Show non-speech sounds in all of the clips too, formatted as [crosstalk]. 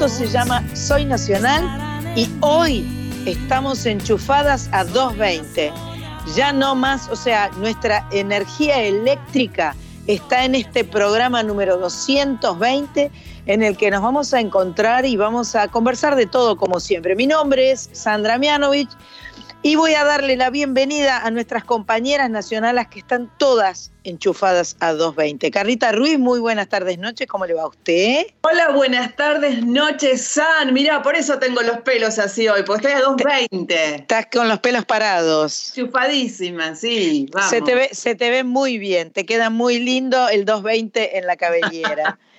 Esto se llama Soy Nacional y hoy estamos enchufadas a 220. Ya no más, o sea, nuestra energía eléctrica está en este programa número 220 en el que nos vamos a encontrar y vamos a conversar de todo como siempre. Mi nombre es Sandra Mianovich y voy a darle la bienvenida a nuestras compañeras nacionales que están todas enchufadas a 220. Carlita Ruiz, muy buenas tardes, noches, ¿cómo le va a usted? Hola, buenas tardes, noches, San. Mira, por eso tengo los pelos así hoy, porque estoy a 220. Estás con los pelos parados. Chufadísima, sí, vamos. Se te, ve, se te ve muy bien, te queda muy lindo el 220 en la cabellera. [laughs]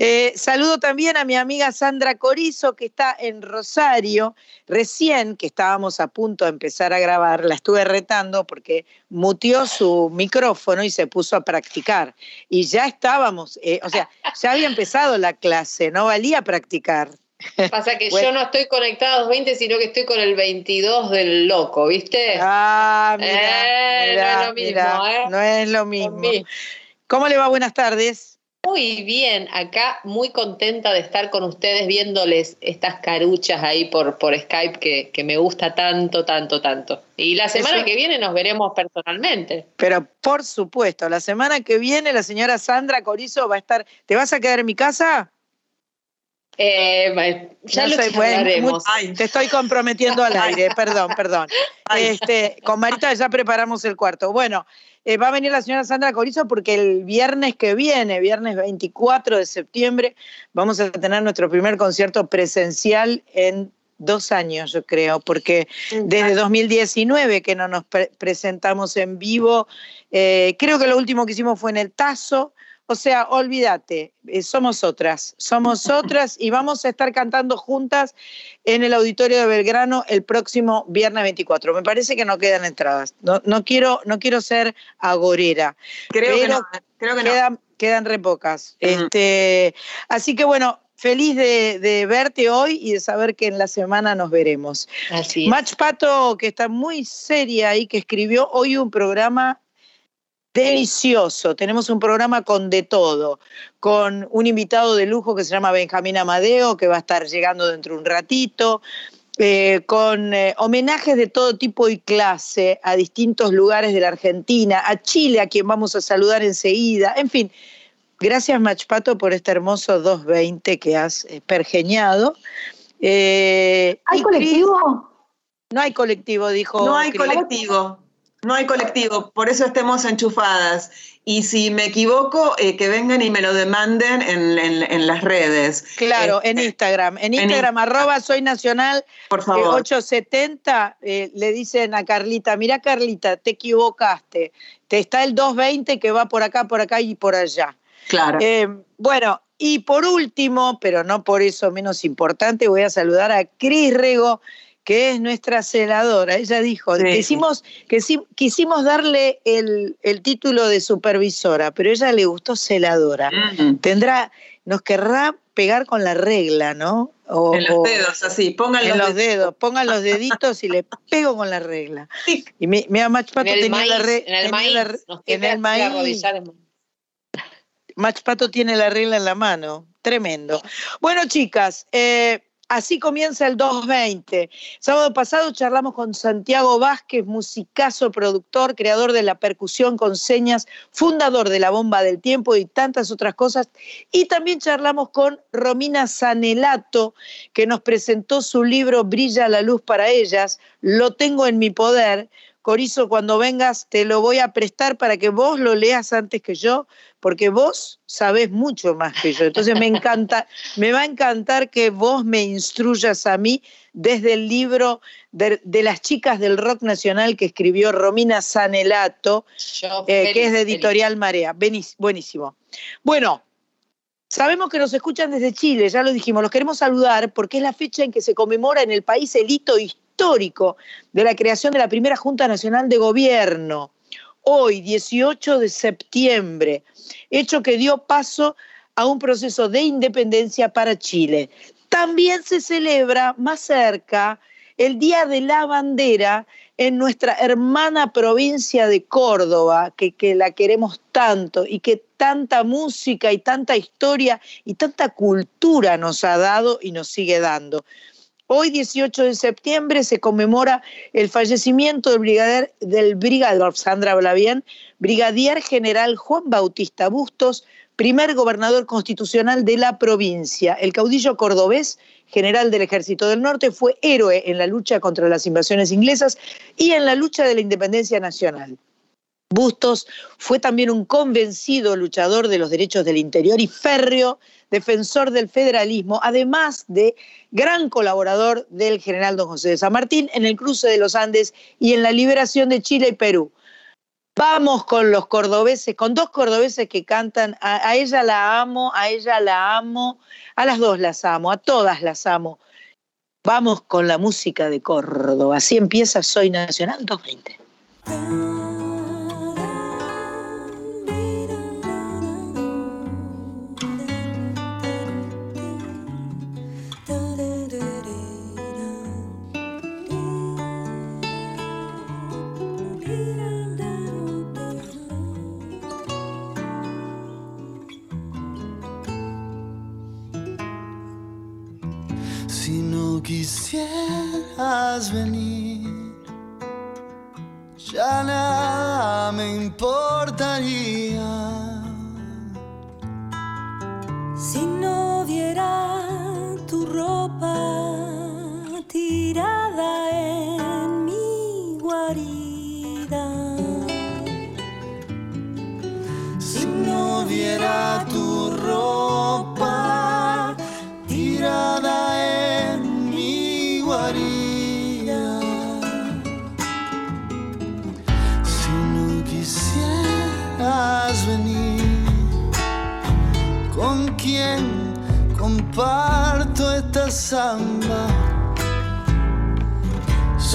Eh, saludo también a mi amiga Sandra Corizo, que está en Rosario. Recién, que estábamos a punto de empezar a grabar, la estuve retando porque mutió su micrófono y se puso a practicar. Y ya estábamos, eh, o sea, ya había empezado la clase, no valía practicar. Pasa que [laughs] Bueno. yo no estoy conectada a 220, sino que estoy con el 22 del loco, ¿viste? Ah, mira, Eh, no es lo mismo, mira, ¿eh? no es lo mismo. ¿Cómo le va? Buenas tardes. Muy bien, acá muy contenta de estar con ustedes viéndoles estas caruchas ahí por, por Skype que, que me gusta tanto, tanto, tanto. Y la semana Eso- que viene nos veremos personalmente. Pero por supuesto, la semana que viene la señora Sandra Corizo va a estar. ¿Te vas a quedar en mi casa? Eh, ya No lo sé, bueno, charlaremos. muy- ay, te estoy comprometiendo al aire, perdón, perdón. [laughs] Este, con Marita ya preparamos el cuarto. Bueno, eh, va a venir la señora Sandra Corizo porque el viernes que viene, viernes 24 de septiembre, vamos a tener nuestro primer concierto presencial en dos años, yo creo, porque desde 2019 que no nos pre- presentamos en vivo, eh, creo que lo último que hicimos fue en el Tazo. O sea, olvídate, eh, somos otras, somos [laughs] otras y vamos a estar cantando juntas en el auditorio de Belgrano el próximo viernes 24. Me parece que no quedan entradas. No, no quiero, no quiero ser agorera, Creo que no, creo que no. quedan, quedan re pocas. Ujú. Este, así que bueno, feliz de, de verte hoy y de saber que en la semana nos veremos. Así es. Mach Pato, que está muy seria y que escribió hoy un programa delicioso. Tenemos un programa con de todo, con un invitado de lujo que se llama Benjamín Amadeo, que va a estar llegando dentro de un ratito. eh, con eh, homenajes de todo tipo y clase a distintos lugares de la Argentina, a Chile, a quien vamos a saludar enseguida. En fin, gracias Machpato por este hermoso 220 que has pergeñado. Eh, ¿Hay colectivo? no hay colectivo, dijo. No hay colectivo. No hay colectivo, por eso estemos enchufadas. Y si me equivoco, eh, que vengan y me lo demanden en, en- en las redes. Claro, Eh, en Instagram. En Instagram, Insta- arroba soy nacional por eh, favor. 870, eh, le dicen a Carlita, mira Carlita, te equivocaste. Te está el 220 que va por acá, por acá y por allá. claro. Bueno, y por último, pero no por eso menos importante, voy a saludar a Cris Rego, que es nuestra celadora. Ella dijo, Sí. quisimos, quisimos darle el, el título de supervisora, pero ella le gustó celadora. Mm. Tendrá, nos querrá pegar con la regla, ¿no? O- En los dedos, así, pongan En los los dedos, pongan los deditos y le [laughs] pego con la regla. Y mi, mira, Mach Pato en el tenía maíz, la re- en el maíz. la re- nos en tiene el que maíz. arrodillar en- Mach Pato tiene la regla en la mano. Tremendo. Bueno, chicas, eh, así comienza el 220. Sábado pasado charlamos con Santiago Vázquez, musicazo, productor, creador de la percusión con señas, fundador de la bomba del tiempo y tantas otras cosas. Y también charlamos con Romina Sanelato, que nos presentó su libro Brilla la luz para ellas. Lo tengo en mi poder. Corizo, cuando vengas te lo voy a prestar para que vos lo leas antes que yo, porque vos sabés mucho más que yo. Entonces me encanta, [laughs] me va a encantar que vos me instruyas a mí desde el libro de, de las chicas del rock nacional que escribió Romina Sanelato, eh, que es de feliz. Editorial Marea. Benís- buenísimo. Bueno, Sabemos que nos escuchan desde Chile, ya lo dijimos, los queremos saludar porque es la fecha en que se conmemora en el país el hito histórico de la creación de la primera Junta Nacional de Gobierno. Hoy, 18 de septiembre, hecho que dio paso a un proceso de independencia para Chile. También se celebra más cerca el Día de la Bandera en nuestra hermana provincia de Córdoba, que, que, la queremos tanto y que tanta música y tanta historia y tanta cultura nos ha dado y nos sigue dando. Hoy, 18 de septiembre, se conmemora el fallecimiento del brigadier, del brigadier, Sandra brigadier general Juan Bautista Bustos, primer gobernador constitucional de la provincia. El caudillo cordobés, general del Ejército del Norte, fue héroe en la lucha contra las invasiones inglesas y en la lucha de la independencia nacional. Bustos fue también un convencido luchador de los derechos del interior y férreo defensor del federalismo, además de gran colaborador del general don José de San Martín en el cruce de los Andes y en la liberación de Chile y Perú. Vamos con los cordobeses, con dos cordobeses que cantan, a, ella la amo, a ella la amo, a las dos las amo, a todas las amo. Vamos con la música de Córdoba. Así empieza Soy Nacional 220. Quisieras venir,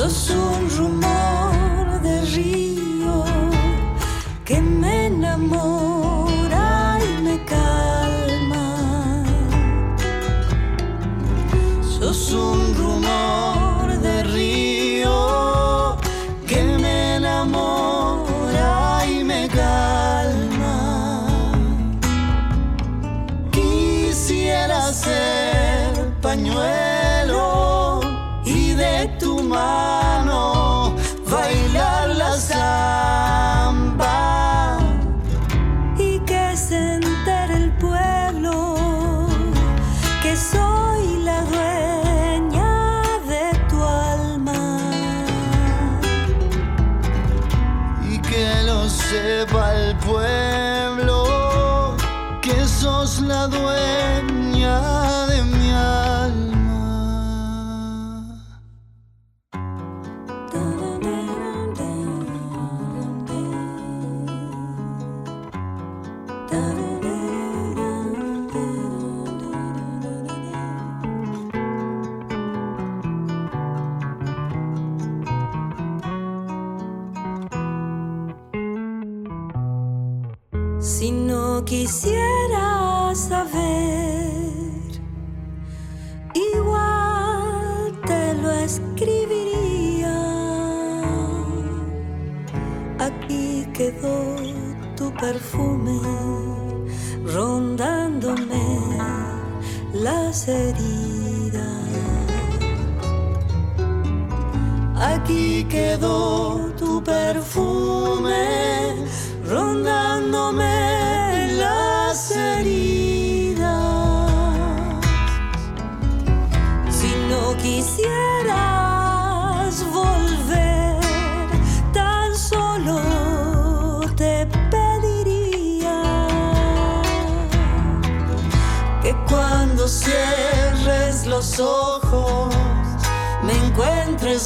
Sos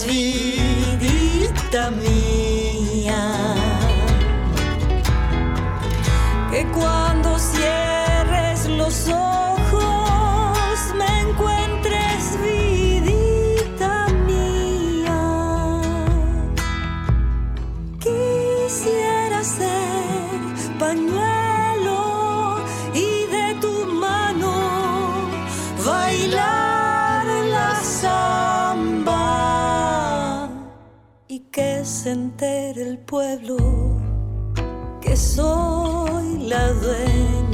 vidita mía. que cuando cierres los ojos me encuentres vidita mía. Quisiera ser pañuelo se el pueblo que soy la dueña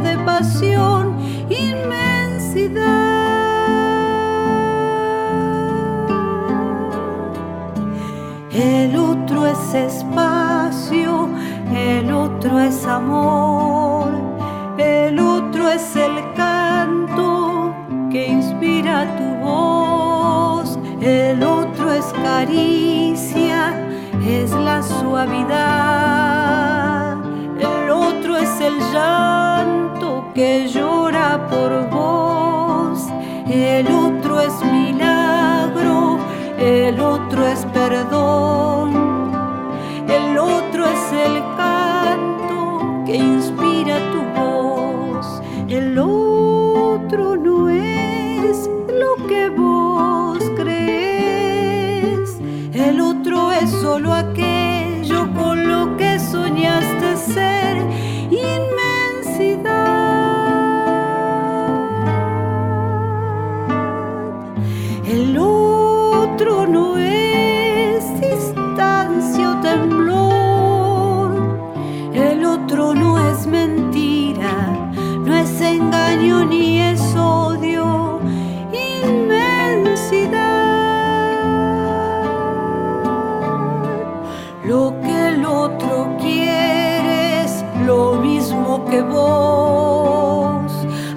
de pasión, inmensidad. El otro es espacio, el otro es amor, el otro es el canto que inspira tu voz, el otro es caricia, es la suavidad, el otro es el llanto que llora por vos, el otro es milagro, el otro es perdón,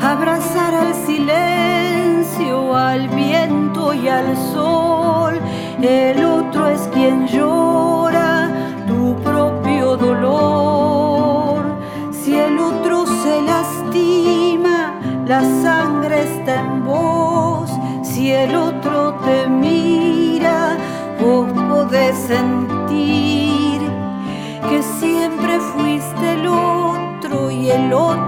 abrazar al silencio, al viento y al sol. El otro es quien llora tu propio dolor. Si el otro se lastima, la sangre está en vos. Si el otro te mira, vos podés sentir y el otro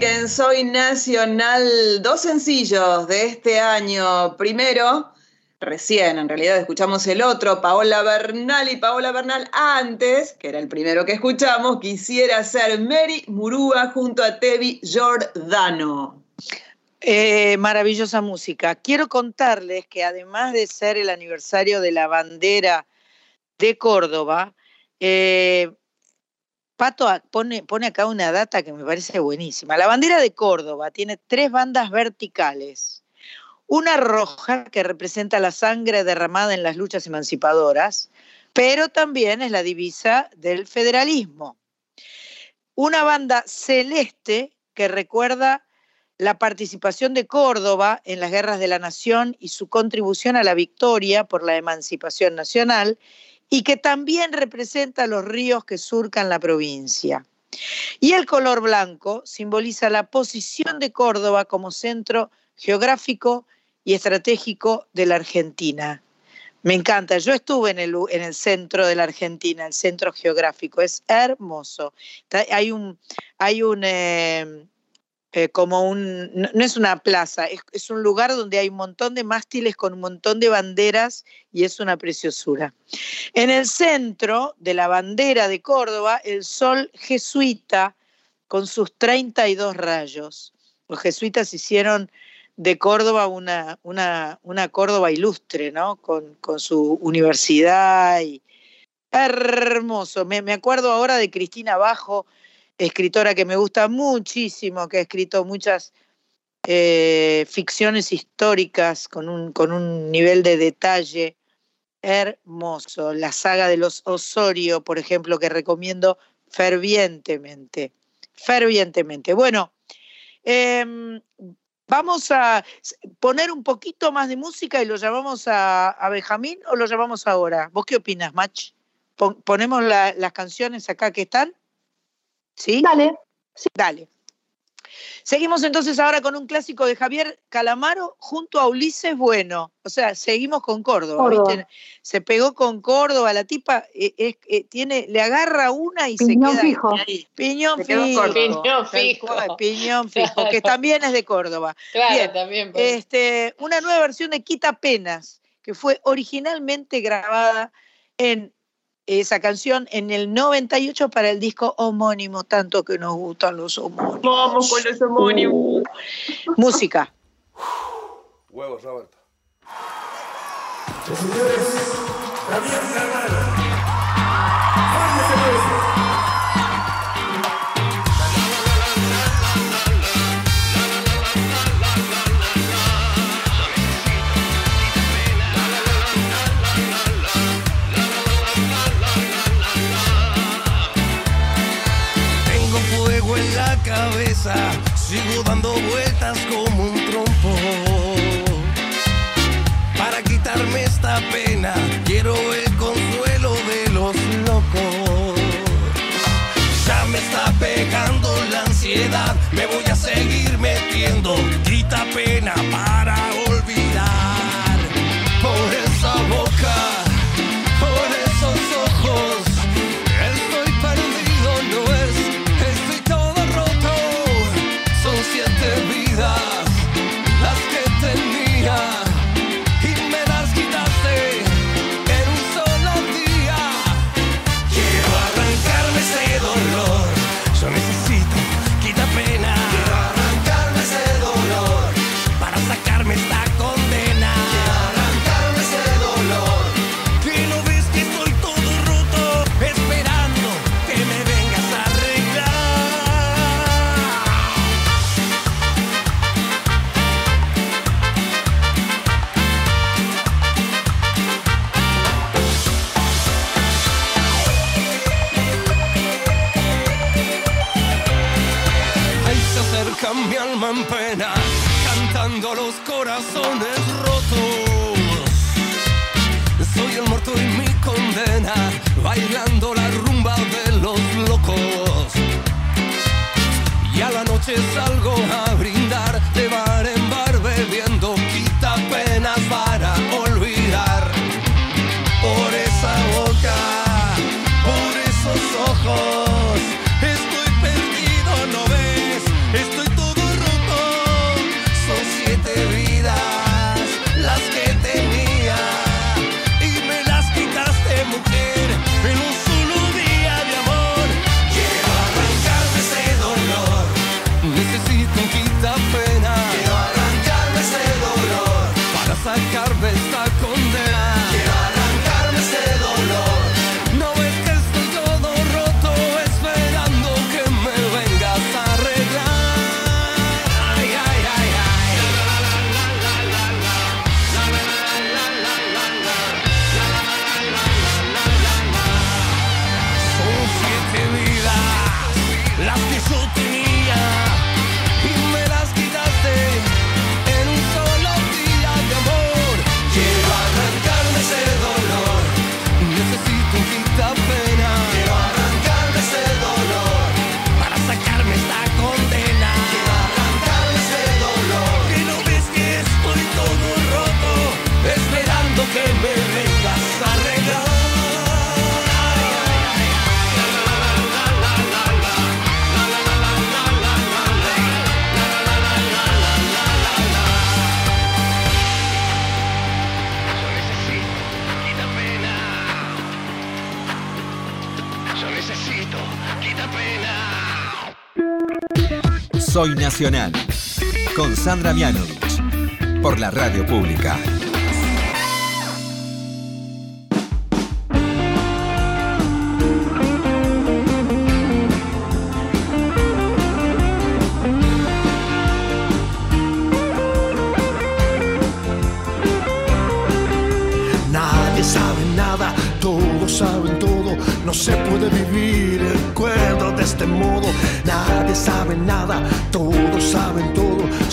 música en Soy Nacional, dos sencillos de este año. Primero, recién en realidad escuchamos el otro, Paola Bernal y Paola Bernal antes, que era el primero que escuchamos, quisiera ser Mary Murúa junto a Tevi Giordano. Eh, maravillosa música. Quiero contarles que además de ser el aniversario de la bandera de Córdoba, eh, Pato pone, pone acá una data que me parece buenísima. La bandera de Córdoba tiene tres bandas verticales. Una roja que representa la sangre derramada en las luchas emancipadoras, pero también es la divisa del federalismo. Una banda celeste que recuerda la participación de Córdoba en las guerras de la nación y su contribución a la victoria por la emancipación nacional y que también representa los ríos que surcan la provincia. Y el color blanco simboliza la posición de Córdoba como centro geográfico y estratégico de la Argentina. Me encanta, yo estuve en el, en el centro de la Argentina, el centro geográfico, es hermoso. Hay un, hay un, eh, eh, como un, no, es una plaza, es, es, un lugar donde hay un montón de mástiles con un montón de banderas y es una preciosura. En el centro de la bandera de Córdoba, el sol jesuita con sus 32 rayos. Los jesuitas hicieron de Córdoba una, una, una Córdoba ilustre, ¿no? Con, con su universidad y hermoso. Me, me acuerdo ahora de Cristina Bajo, escritora que me gusta muchísimo, que ha escrito muchas eh, ficciones históricas con un, con un nivel de detalle hermoso. La saga de los Osorio, por ejemplo, que recomiendo fervientemente, fervientemente. Bueno, eh, vamos a poner un poquito más de música y lo llamamos a, a Benjamín o lo llamamos ahora. ¿Vos qué opinas, Mach? ¿Ponemos la, las canciones acá que están? ¿Sí? Dale. Sí. Dale. Seguimos entonces ahora con un clásico de Javier Calamaro junto a Ulises Bueno. O sea, seguimos con Córdoba. Córdoba. ¿viste? Se pegó con Córdoba, la tipa eh, eh, tiene, le agarra una y Piñón se queda fijo. ahí. Piñón fijo. Piñón fijo. cual, Piñón fijo, [laughs] que también es de Córdoba. Claro, Bien. también. pues. Este, una nueva versión de Quita Penas, que fue originalmente grabada en esa canción en el 98 para el disco homónimo, tanto que nos gustan los homónimos. Vamos con los homónimos. Uh, música. Huevos, Roberto. Tengo sigo dando vueltas como un trompo. Para quitarme esta pena, quiero el consuelo de los locos. Ya me está pegando la ansiedad, me voy a seguir metiendo. Quita pena para pena, cantando los corazones rotos. Soy el muerto y mi condena, bailando la rumba de los locos. Y a la noche salgo a Soy Nacional, con Sandra Mianovich, por la radio pública.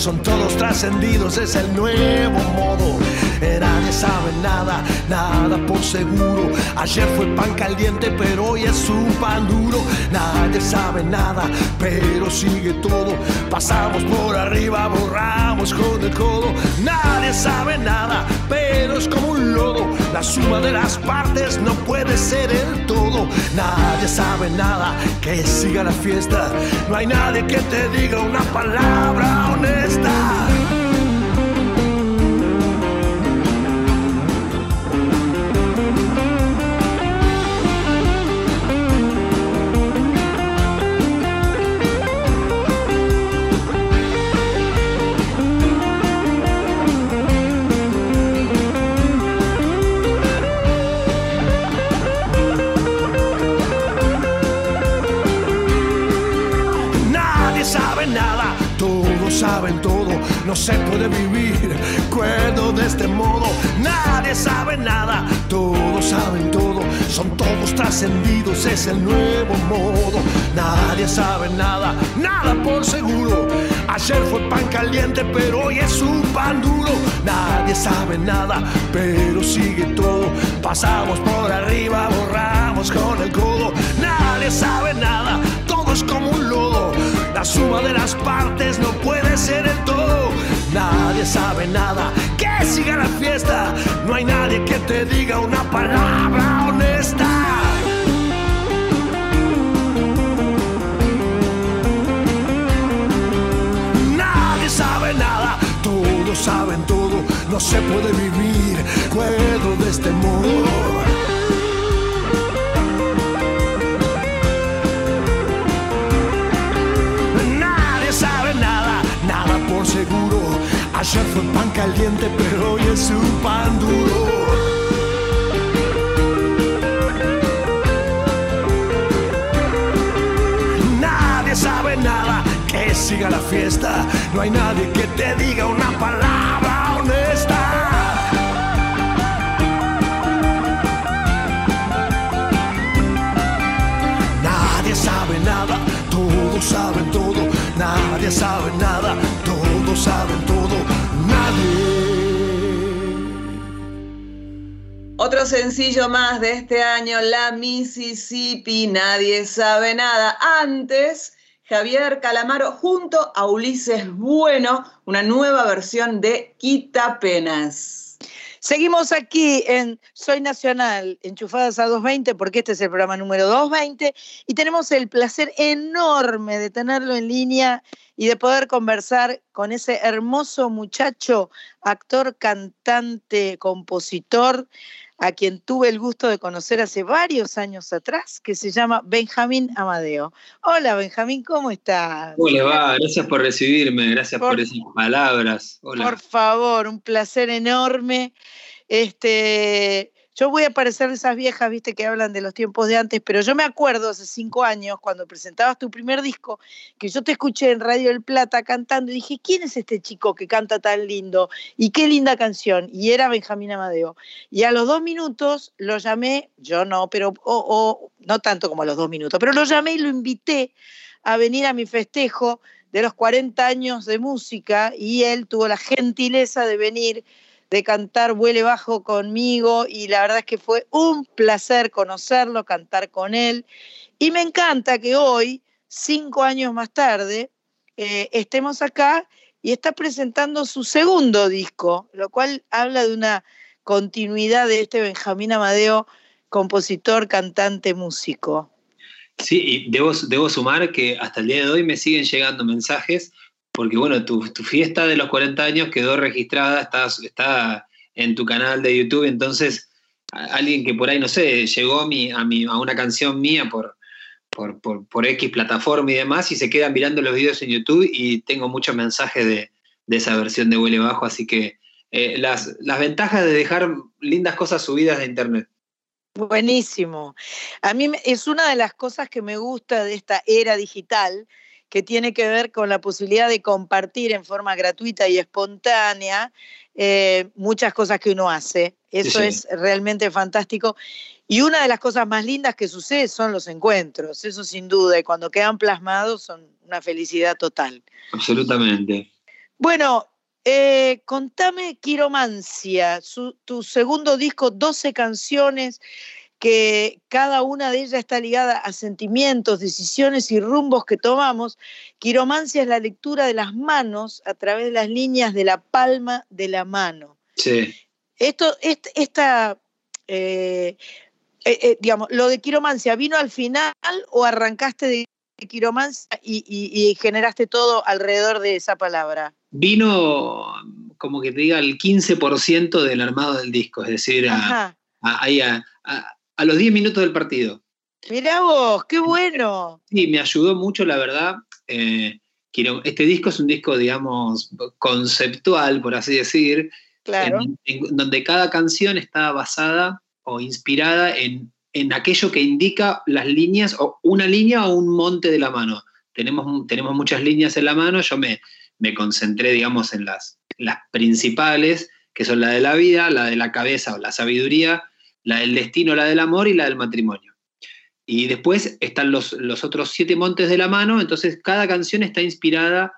Son todos trascendidos, es el nuevo modo. Nadie sabe nada, nada por seguro. Ayer fue pan caliente, pero hoy es un pan duro. Nadie sabe nada, pero sigue todo. Pasamos por arriba, borramos con el codo. Nadie sabe nada, pero es como un lodo. La suma de las partes no puede ser el todo. Nadie sabe nada, que siga la fiesta. No hay nadie que te diga una palabra honesta. Saben todo. No se puede vivir cuerdo de este modo. Nadie sabe nada, todos saben todo. Son todos trascendidos, es el nuevo modo. Nadie sabe nada, nada por seguro. Ayer fue pan caliente, pero hoy es un pan duro. Nadie sabe nada, pero sigue todo. Pasamos por arriba, borramos con el codo. Nadie sabe nada, todo es como un lodo. La suma de las partes no puede ser el todo. Nadie sabe nada, que siga la fiesta. No hay nadie que te diga una palabra honesta. Nadie sabe nada, todos saben todo. No se puede vivir cuerdo de este modo. Por seguro. Ayer fue pan caliente, pero hoy es un pan duro. Nadie sabe nada, que siga la fiesta. No hay nadie que te diga una palabra honesta. Nadie sabe nada, todos saben todo. Nadie sabe nada, saben todo. Nadie. Otro sencillo más de este año, La Mississippi, nadie sabe nada. Antes, Javier Calamaro junto a Ulises Bueno, una nueva versión de Quita Penas. Seguimos aquí en Soy Nacional, enchufadas a 220, porque este es el programa número 220, y tenemos el placer enorme de tenerlo en línea y de poder conversar con ese hermoso muchacho, actor, cantante, compositor, a quien tuve el gusto de conocer hace varios años atrás, que se llama Benjamín Amadeo. Hola Benjamín, ¿cómo estás? ¿Cómo le va? Gracias por recibirme, gracias por, Por- esas palabras. Hola. Por favor, un placer enorme. Este, yo voy a parecer de esas viejas, viste, que hablan de los tiempos de antes, pero yo me acuerdo hace cinco años, cuando presentabas tu primer disco, que yo te escuché en Radio El Plata cantando y dije, ¿quién es este chico que canta tan lindo? Y qué linda canción. Y era Benjamín Amadeo. Y a los dos minutos lo llamé, yo no, pero, o- o, no tanto como a los dos minutos, pero lo llamé y lo invité a venir a mi festejo de los 40 años de música y él tuvo la gentileza de venir, de cantar Vuele Bajo conmigo y la verdad es que fue un placer conocerlo, cantar con él y me encanta que hoy, cinco años más tarde, eh, estemos acá y está presentando su segundo disco, lo cual habla de una continuidad de este Benjamín Amadeo, compositor, cantante, músico. Sí, y debo, debo sumar que hasta el día de hoy me siguen llegando mensajes, porque bueno, tu, fiesta de los 40 años quedó registrada, está, en tu canal de YouTube, entonces alguien que por ahí, no sé, llegó a, mi, a, una canción mía por, X plataforma y demás, y se quedan mirando los videos en YouTube y tengo muchos mensajes de, esa versión de Huele Bajo, así que eh, las, las ventajas de dejar lindas cosas subidas de internet. Buenísimo. A mí es una de las cosas que me gusta de esta era digital, que tiene que ver con la posibilidad de compartir en forma gratuita y espontánea eh, muchas cosas que uno hace. Eso sí. es realmente fantástico. Y una de las cosas más lindas que sucede son los encuentros, eso sin duda, y cuando quedan plasmados son una felicidad total. Absolutamente. Bueno, eh, contame Quiromancia, su- tu segundo disco, 12 canciones, que cada una de ellas está ligada a sentimientos, decisiones y rumbos que tomamos. Quiromancia es la lectura de las manos a través de las líneas de la palma de la mano. Sí. Esto, est- esta, eh, eh, eh, digamos, lo de quiromancia, ¿vino al final o arrancaste de quiromancia y, y- y generaste todo alrededor de esa palabra? Vino como que te diga el 15% del armado del disco, es decir, a, a- a- los 10 minutos del partido. Mirá vos, qué bueno. Sí, me ayudó mucho, la verdad. eh, quiero- este disco es un disco, digamos, conceptual, por así decir, Claro. en, en donde cada canción está basada o inspirada en, en aquello que indica las líneas, o una línea o un monte de la mano. Tenemos, tenemos muchas líneas en la mano, yo me, me concentré, digamos, en las, las principales, que son la de la vida, la de la cabeza o la sabiduría, la del destino, la del amor y la del matrimonio. Y después están los, los otros siete montes de la mano, entonces cada canción está inspirada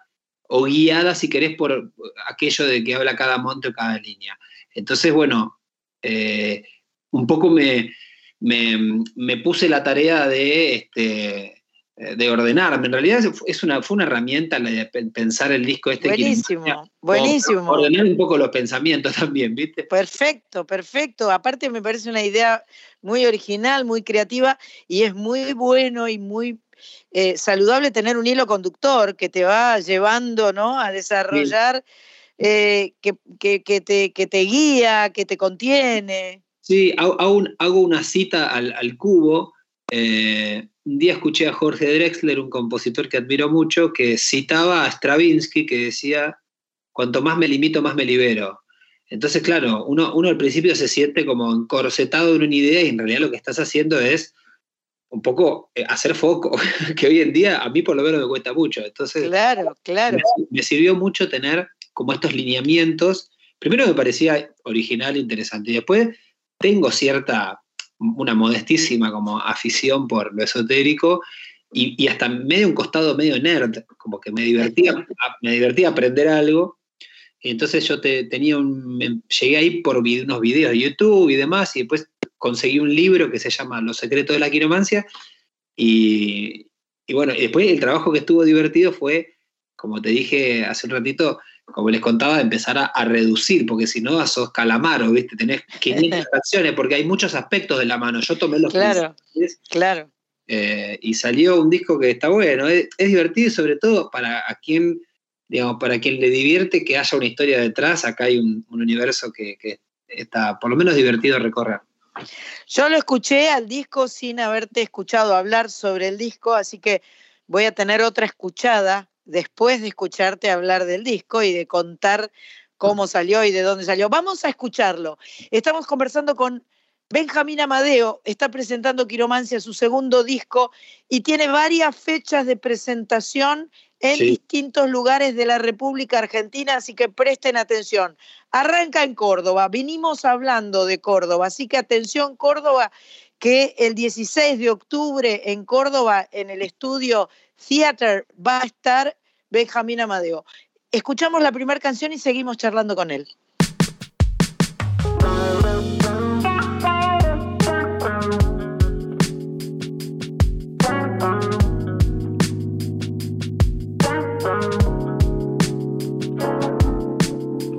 o guiada, si querés, por aquello de que habla cada monte o cada línea. Entonces, bueno, eh, un poco me, me, me puse la tarea de, este, de ordenarme. En realidad es una, fue una herramienta la de pe- pensar el disco este. Buenísimo, Quiromancia, buenísimo. Ordenar un poco los pensamientos [laughs] también, ¿viste? Perfecto, perfecto. Aparte me parece una idea muy original, muy creativa y es muy bueno y muy eh, saludable tener un hilo conductor que te va llevando ¿no? a desarrollar, eh, que, que- que te, que te guía, que te contiene. Sí, hago, hago un- hago una cita al, al cubo. Eh, un día escuché a Jorge Drexler, un compositor que admiro mucho, que citaba a Stravinsky, que decía, cuanto más me limito, más me libero. Entonces, claro, uno, uno al principio se siente como encorsetado en una idea y en realidad lo que estás haciendo es un poco eh, hacer foco, [laughs] que hoy en día a mí por lo menos me cuesta mucho. Entonces, Claro, claro. me, me sirvió mucho tener como estos lineamientos. Primero me parecía original, interesante, y después tengo cierta, una modestísima como afición por lo esotérico y, y hasta medio un costado medio nerd, como que me divertía, me divertía aprender algo. Entonces yo te, tenía un, llegué ahí por unos videos de YouTube y demás, y después conseguí un libro que se llama Los secretos de la quiromancia, y, y bueno, y después el trabajo que estuvo divertido fue, como te dije hace un ratito, como les contaba, empezar a, a reducir, porque si no sos calamaro, ¿viste? Tenés 500 [laughs] canciones, porque hay muchos aspectos de la mano. Yo tomé los Claro, claro. eh, y salió un disco que está bueno, es, es divertido y sobre todo para a quien, digamos, para quien le divierte que haya una historia detrás, acá hay un, un universo que, que está por lo menos divertido recorrer. Yo lo escuché al disco sin haberte escuchado hablar sobre el disco, así que voy a tener otra escuchada después de escucharte hablar del disco y de contar cómo salió y de dónde salió. Vamos a escucharlo. Estamos conversando con Benjamín Amadeo, está presentando Quiromancia, su segundo disco, y tiene varias fechas de presentación en Sí. distintos lugares de la República Argentina, así que presten atención. Arranca en Córdoba, vinimos hablando de Córdoba, así que atención Córdoba, que el 16 de octubre en Córdoba, en el estudio Theater, va a estar Benjamín Amadeo. Escuchamos la primera canción y seguimos charlando con él.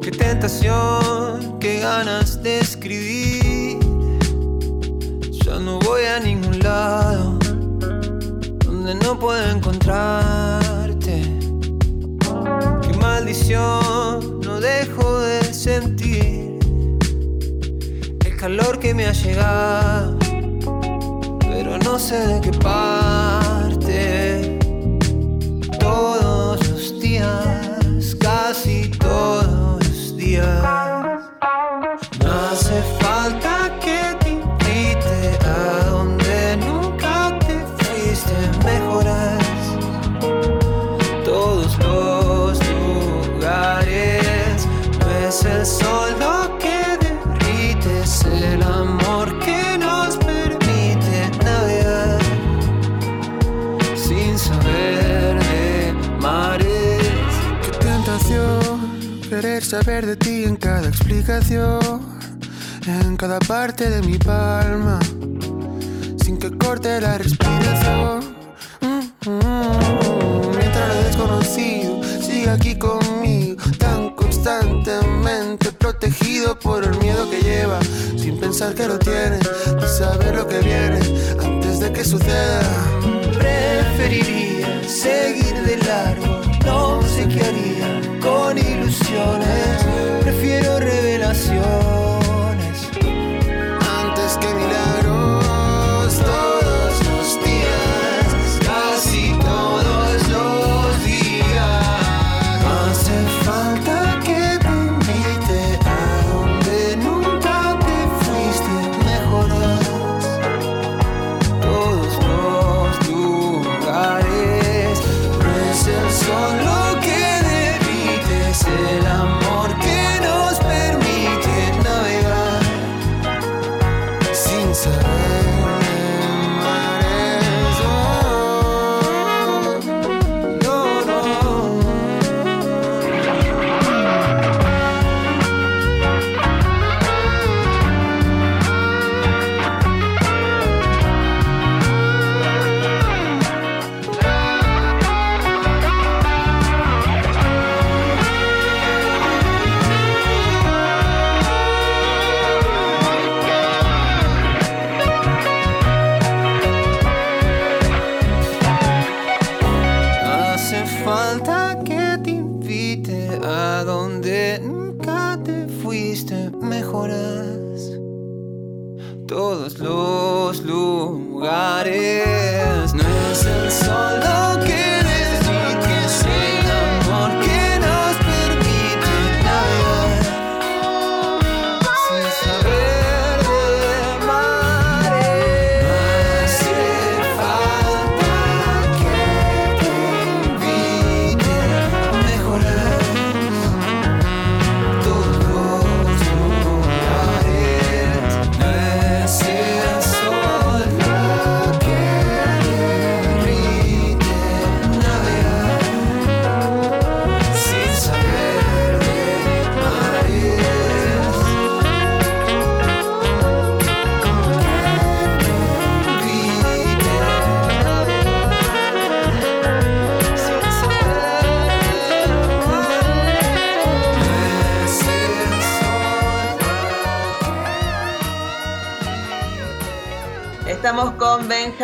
Qué tentación, qué ganas de escribir. Ya no voy a ningún lado donde no puedo encontrarte maldición, no dejo de sentir el calor que me ha llegado, pero no sé de qué parte. Todos los días, casi todos los días. Saber de ti en cada explicación, en cada parte de mi palma, sin que corte la respiración. Mm, mm, Mientras lo desconocido sigue aquí conmigo, tan constantemente protegido por el miedo que lleva, sin pensar que lo tiene, de saber lo que viene antes de que suceda. Preferiría seguir de largo, no sé qué haría con prefiero revelaciones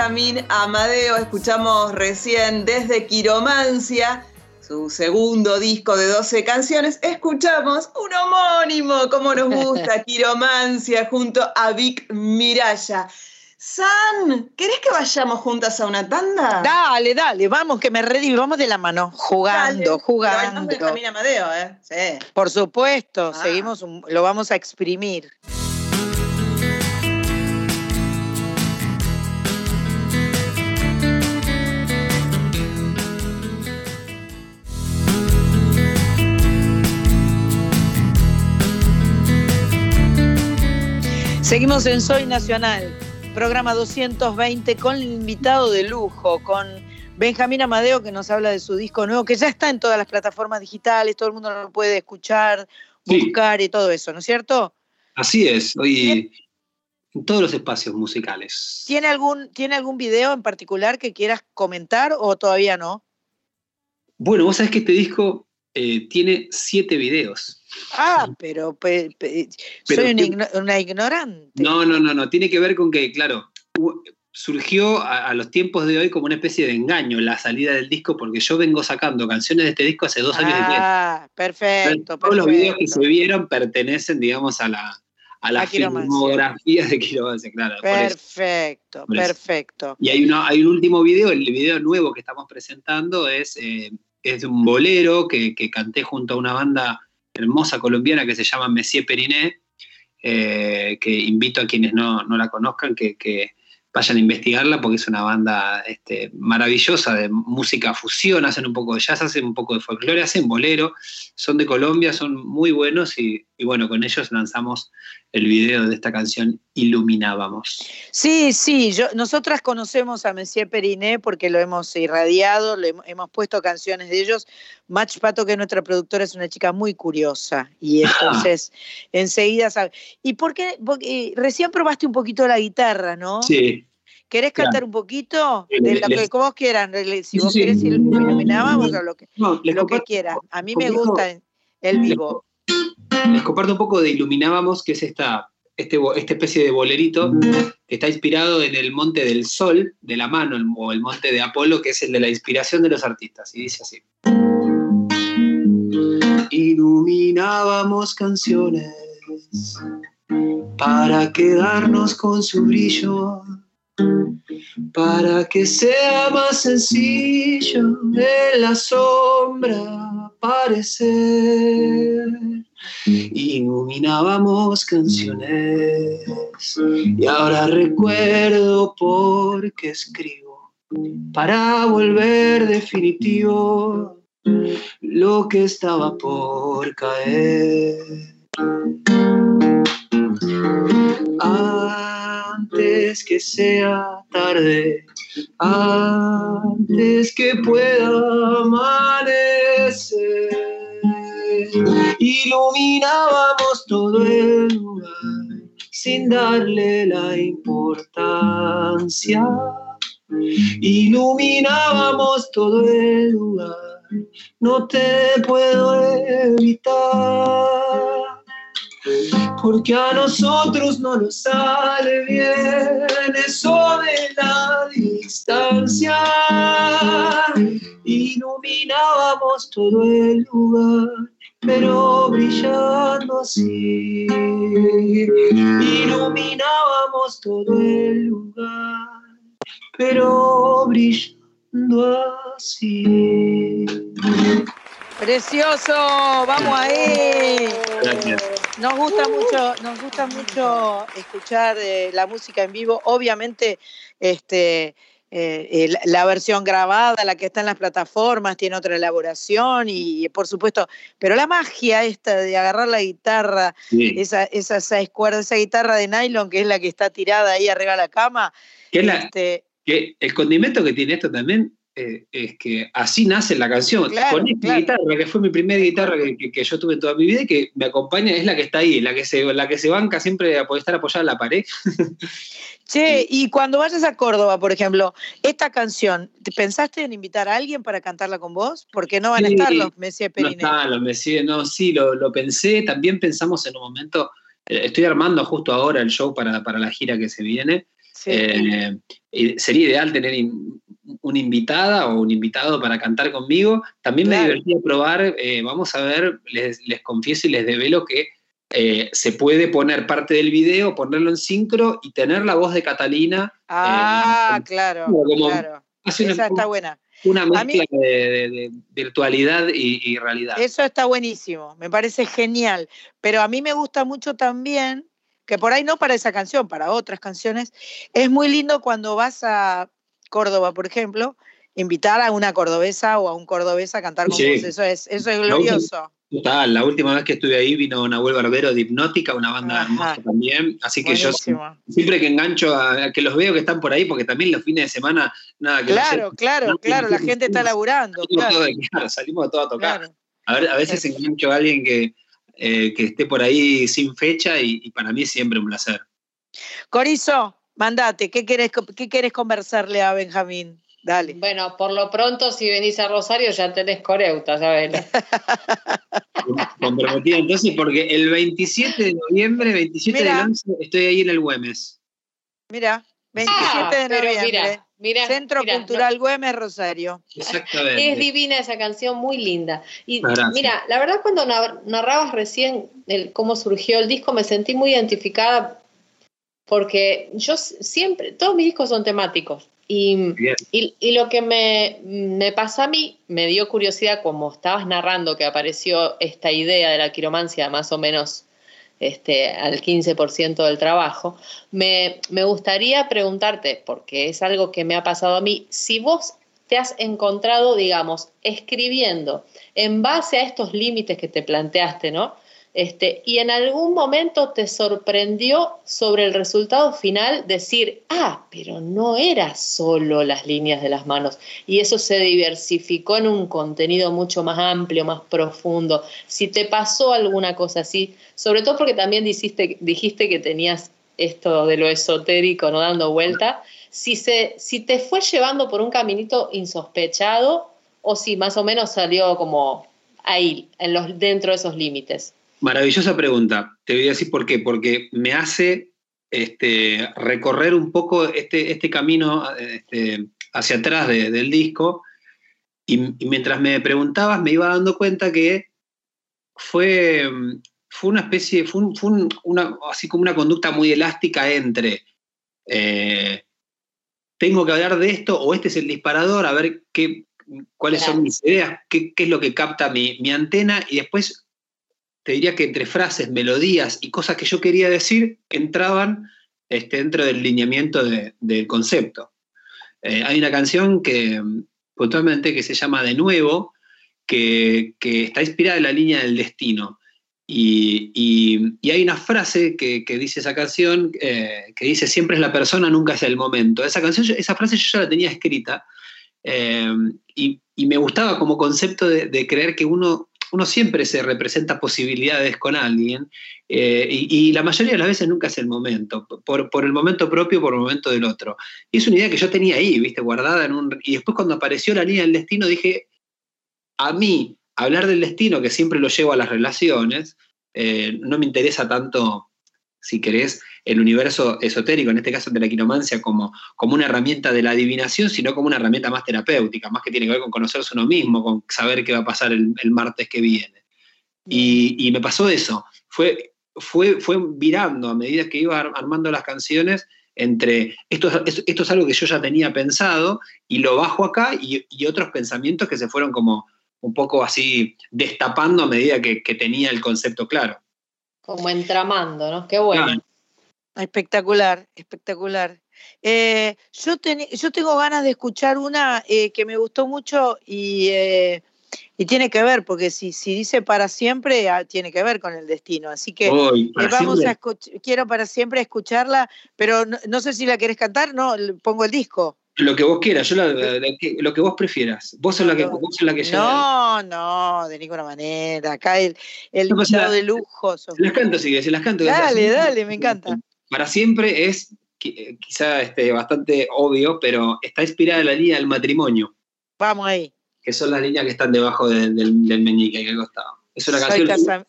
Benjamín Amadeo, escuchamos recién desde Quiromancia, su segundo disco de 12 canciones, escuchamos un homónimo, como nos gusta, [laughs] Quiromancia, junto a Vic Miraya. San, ¿querés que vayamos juntas a una tanda? Dale, dale, vamos, que me ready, vamos de la mano, jugando, Dale. jugando. Bailamos Benjamín Amadeo, ¿eh? Sí. Por supuesto, Ah. seguimos, lo vamos a exprimir. Seguimos en Soy Nacional, programa 220 con el invitado de lujo, con Benjamín Amadeo que nos habla de su disco nuevo, que ya está en todas las plataformas digitales, todo el mundo lo puede escuchar, Sí. buscar y todo eso, ¿no es cierto? Así es, hoy en todos los espacios musicales. ¿Tiene algún, ¿Tiene algún video en particular que quieras comentar o todavía no? Bueno, vos sabés que este disco eh, tiene siete videos. Ah, pero, pe- pe- Pero soy una, ¿qué- igno- una ignorante. No, no, no, no. Tiene que ver con que, claro, surgió a, a los tiempos de hoy como una especie de engaño la salida del disco, porque yo vengo sacando canciones de este disco hace dos años y medio. Ah, perfecto, Todos los videos que se vieron pertenecen, digamos, a la, a la filmografía de Quiromancia, claro. por eso. Perfecto, Por eso. perfecto. Y hay, una, hay un último video, el video nuevo que estamos presentando es, eh, es de un bolero que, que canté junto a una banda hermosa colombiana que se llama Messier Periné, eh, que invito a quienes no, no la conozcan que, que vayan a investigarla porque es una banda este, maravillosa de música fusión, hacen un poco de jazz, hacen un poco de folclore, hacen bolero, son de Colombia, son muy buenos y, y bueno, con ellos lanzamos el video de esta canción Iluminábamos. Sí, sí, yo, nosotras conocemos a Monsieur Periné porque lo hemos irradiado, le hem- hemos puesto canciones de ellos. Match Pato, que es nuestra productora, es una chica muy curiosa y [laughs] entonces enseguida sabe. ¿Y por qué? Porque, eh, recién probaste un poquito la guitarra, ¿no? Sí, ¿Querés Claro. cantar un poquito? De le- lo que como vos quieran, le- si vos sí. querés iluminábamos o lo que, no, que quieras. A mí me gusta el vivo. les comparto un poco de Iluminábamos, que es esta, este, esta especie de bolerito que está inspirado en el Monte del Sol, de la mano, el- o el Monte de Apolo, que es el de la inspiración de los artistas. Y dice así. Iluminábamos canciones para quedarnos con su brillo, para que sea más sencillo en la sombra aparecer. Iluminábamos canciones y ahora recuerdo por qué escribo para volver definitivo lo que estaba por caer. Antes que sea tarde, antes que pueda amanecer, iluminábamos todo el lugar sin darle la importancia. Iluminábamos todo el lugar, no te puedo evitar. Porque a nosotros no nos sale bien eso de la distancia. Iluminábamos todo el lugar, pero brillando así. Iluminábamos todo el lugar, pero brillando así. Precioso, vamos ahí. Gracias. Nos gusta mucho, nos gusta mucho escuchar eh, la música en vivo. Obviamente, este, eh, la versión grabada, la que está en las plataformas, tiene otra elaboración y, por supuesto, pero la magia esta de agarrar la guitarra, Sí. esa, seis cuerdas, esa guitarra de nylon que es la que está tirada ahí arriba de la cama, Que este, que el condimento que tiene esto también eh, es que así nace la canción. Claro, Con esta claro. guitarra, que fue mi primera guitarra que, que- que yo tuve en toda mi vida y que me acompaña, es la que está ahí, la que se, la que se banca siempre a poder estar apoyada en la pared. [laughs] Che, y cuando vayas a Córdoba, por ejemplo, esta canción, ¿te pensaste en invitar a alguien para cantarla con vos? Porque no van a Sí, estar los Messier No Periné. está, lo, me sigue- no, sí, lo, lo pensé. También pensamos en un momento, eh, estoy armando justo ahora el show para, para la gira que se viene. Sí. Eh, sería ideal tener in- una invitada o un invitado para cantar conmigo. También me divertía probar, eh, vamos a ver, les, les confieso y les develo que eh, se puede poner parte del video, ponerlo en sincro y tener la voz de Catalina. Ah, eh, claro, como- claro. hace una- Esa está buena. Una mí- mezcla de, de- de virtualidad y, y realidad. Eso está buenísimo, me parece genial. Pero a mí me gusta mucho también, que por ahí no para esa canción, para otras canciones, es muy lindo cuando vas a Córdoba, por ejemplo, invitar a una cordobesa o a un cordobés a cantar con Sí. vos. Eso es, eso es glorioso. Total, la última vez que estuve ahí vino Nahuel Barbero de Hipnótica, una banda Ajá. hermosa también. Así que yo siempre que engancho a, a que los veo que están por ahí, porque también los fines de semana, nada que no Claro, sé, claro, no, claro, la gente está laburando. salimos Claro, salimos todos a tocar. claro. A, ver, a veces engancho a alguien que, eh, que esté por ahí sin fecha y, y para mí es siempre un placer. Corizo, mandate, ¿qué querés, qué querés conversarle a Benjamín? Dale. Bueno, por lo pronto, si venís a Rosario ya tenés coreuta, ¿sabes? [laughs] Comprometida entonces porque el 27 de noviembre, 27 Mira. del 11, estoy ahí en el Güemes. Mira, 27 Ah, de pero noviembre. mira, mira, Centro Cultural Güemes Rosario. Exactamente. Es divina esa canción, muy linda. Y Gracias. mira, la verdad cuando nar- narrabas recién el, cómo surgió el disco, me sentí muy identificada porque yo siempre, todos mis discos son temáticos. Y, y lo que me, me pasa a mí, me dio curiosidad como estabas narrando que apareció esta idea de la quiromancia más o menos este, al 15% del trabajo. Me, me gustaría preguntarte, porque es algo que me ha pasado a mí, si vos te has encontrado, digamos, escribiendo en base a estos límites que te planteaste, ¿no? Este, y en algún momento te sorprendió sobre el resultado final decir, ah, pero no era solo las líneas de las manos. Y eso se diversificó en un contenido mucho más amplio, más profundo. Si te pasó alguna cosa así, sobre todo porque también dijiste, dijiste que tenías esto de lo esotérico, ¿no? Dando vuelta. Si, se, si te fue llevando por un caminito insospechado o si más o menos salió como ahí, en los, dentro de esos límites. Maravillosa pregunta. Te voy a decir por qué. Porque me hace este, recorrer un poco este, este camino este, hacia atrás del disco. Y, mientras me preguntabas, me iba dando cuenta que fue, fue una especie, fue, una, así como una conducta muy elástica entre eh, tengo que hablar de esto o este es el disparador, a ver qué, cuáles son mis ideas, qué, es lo que capta mi, mi antena y después te diría que entre frases, melodías y cosas que yo quería decir entraban este, dentro del lineamiento del concepto. Eh, hay una canción que puntualmente que se llama De nuevo, que, está inspirada en la línea del destino. Y, hay una frase que, dice esa canción, eh, que dice, siempre es la persona, nunca es el momento. Esa, canción, esa frase yo ya la tenía escrita eh, y, me gustaba como concepto de creer que uno uno siempre se representa posibilidades con alguien eh, y, la mayoría de las veces nunca es el momento, por, el momento propio, por el momento del otro. Y es una idea que yo tenía ahí, viste, guardada en un... Y después cuando apareció la línea del destino dije, a mí hablar del destino, que siempre lo llevo a las relaciones, eh, no me interesa tanto, si querés, el universo esotérico, en este caso de la quiromancia, como, como una herramienta de la adivinación, sino como una herramienta más terapéutica, más que tiene que ver con conocerse uno mismo, con saber qué va a pasar el, martes que viene. Y, me pasó eso, fue, fue, fue virando a medida que iba armando las canciones entre esto, esto es algo que yo ya tenía pensado y lo bajo acá y, otros pensamientos que se fueron como un poco así destapando a medida que, tenía el concepto claro. Como entramando, ¿no? Qué bueno. Espectacular, espectacular. Eh, yo, yo tengo ganas de escuchar una eh, que me gustó mucho y, eh, y, tiene que ver, porque si, si dice para siempre, ah, tiene que ver con el destino. Así que vamos a quiero para siempre escucharla, pero no, sé si la querés cantar, no, pongo el disco. Lo que vos quieras, yo lo que vos prefieras. Vos sos la que, vos la que No, no, de ninguna manera. Acá el, el de lujo. Las canto, si se las canto. Dale, dale, me encanta para siempre es eh, quizá este, bastante obvio, pero está inspirada en la línea del matrimonio. Vamos ahí. Que son las líneas que están debajo del, meñique que costado. Es una canción.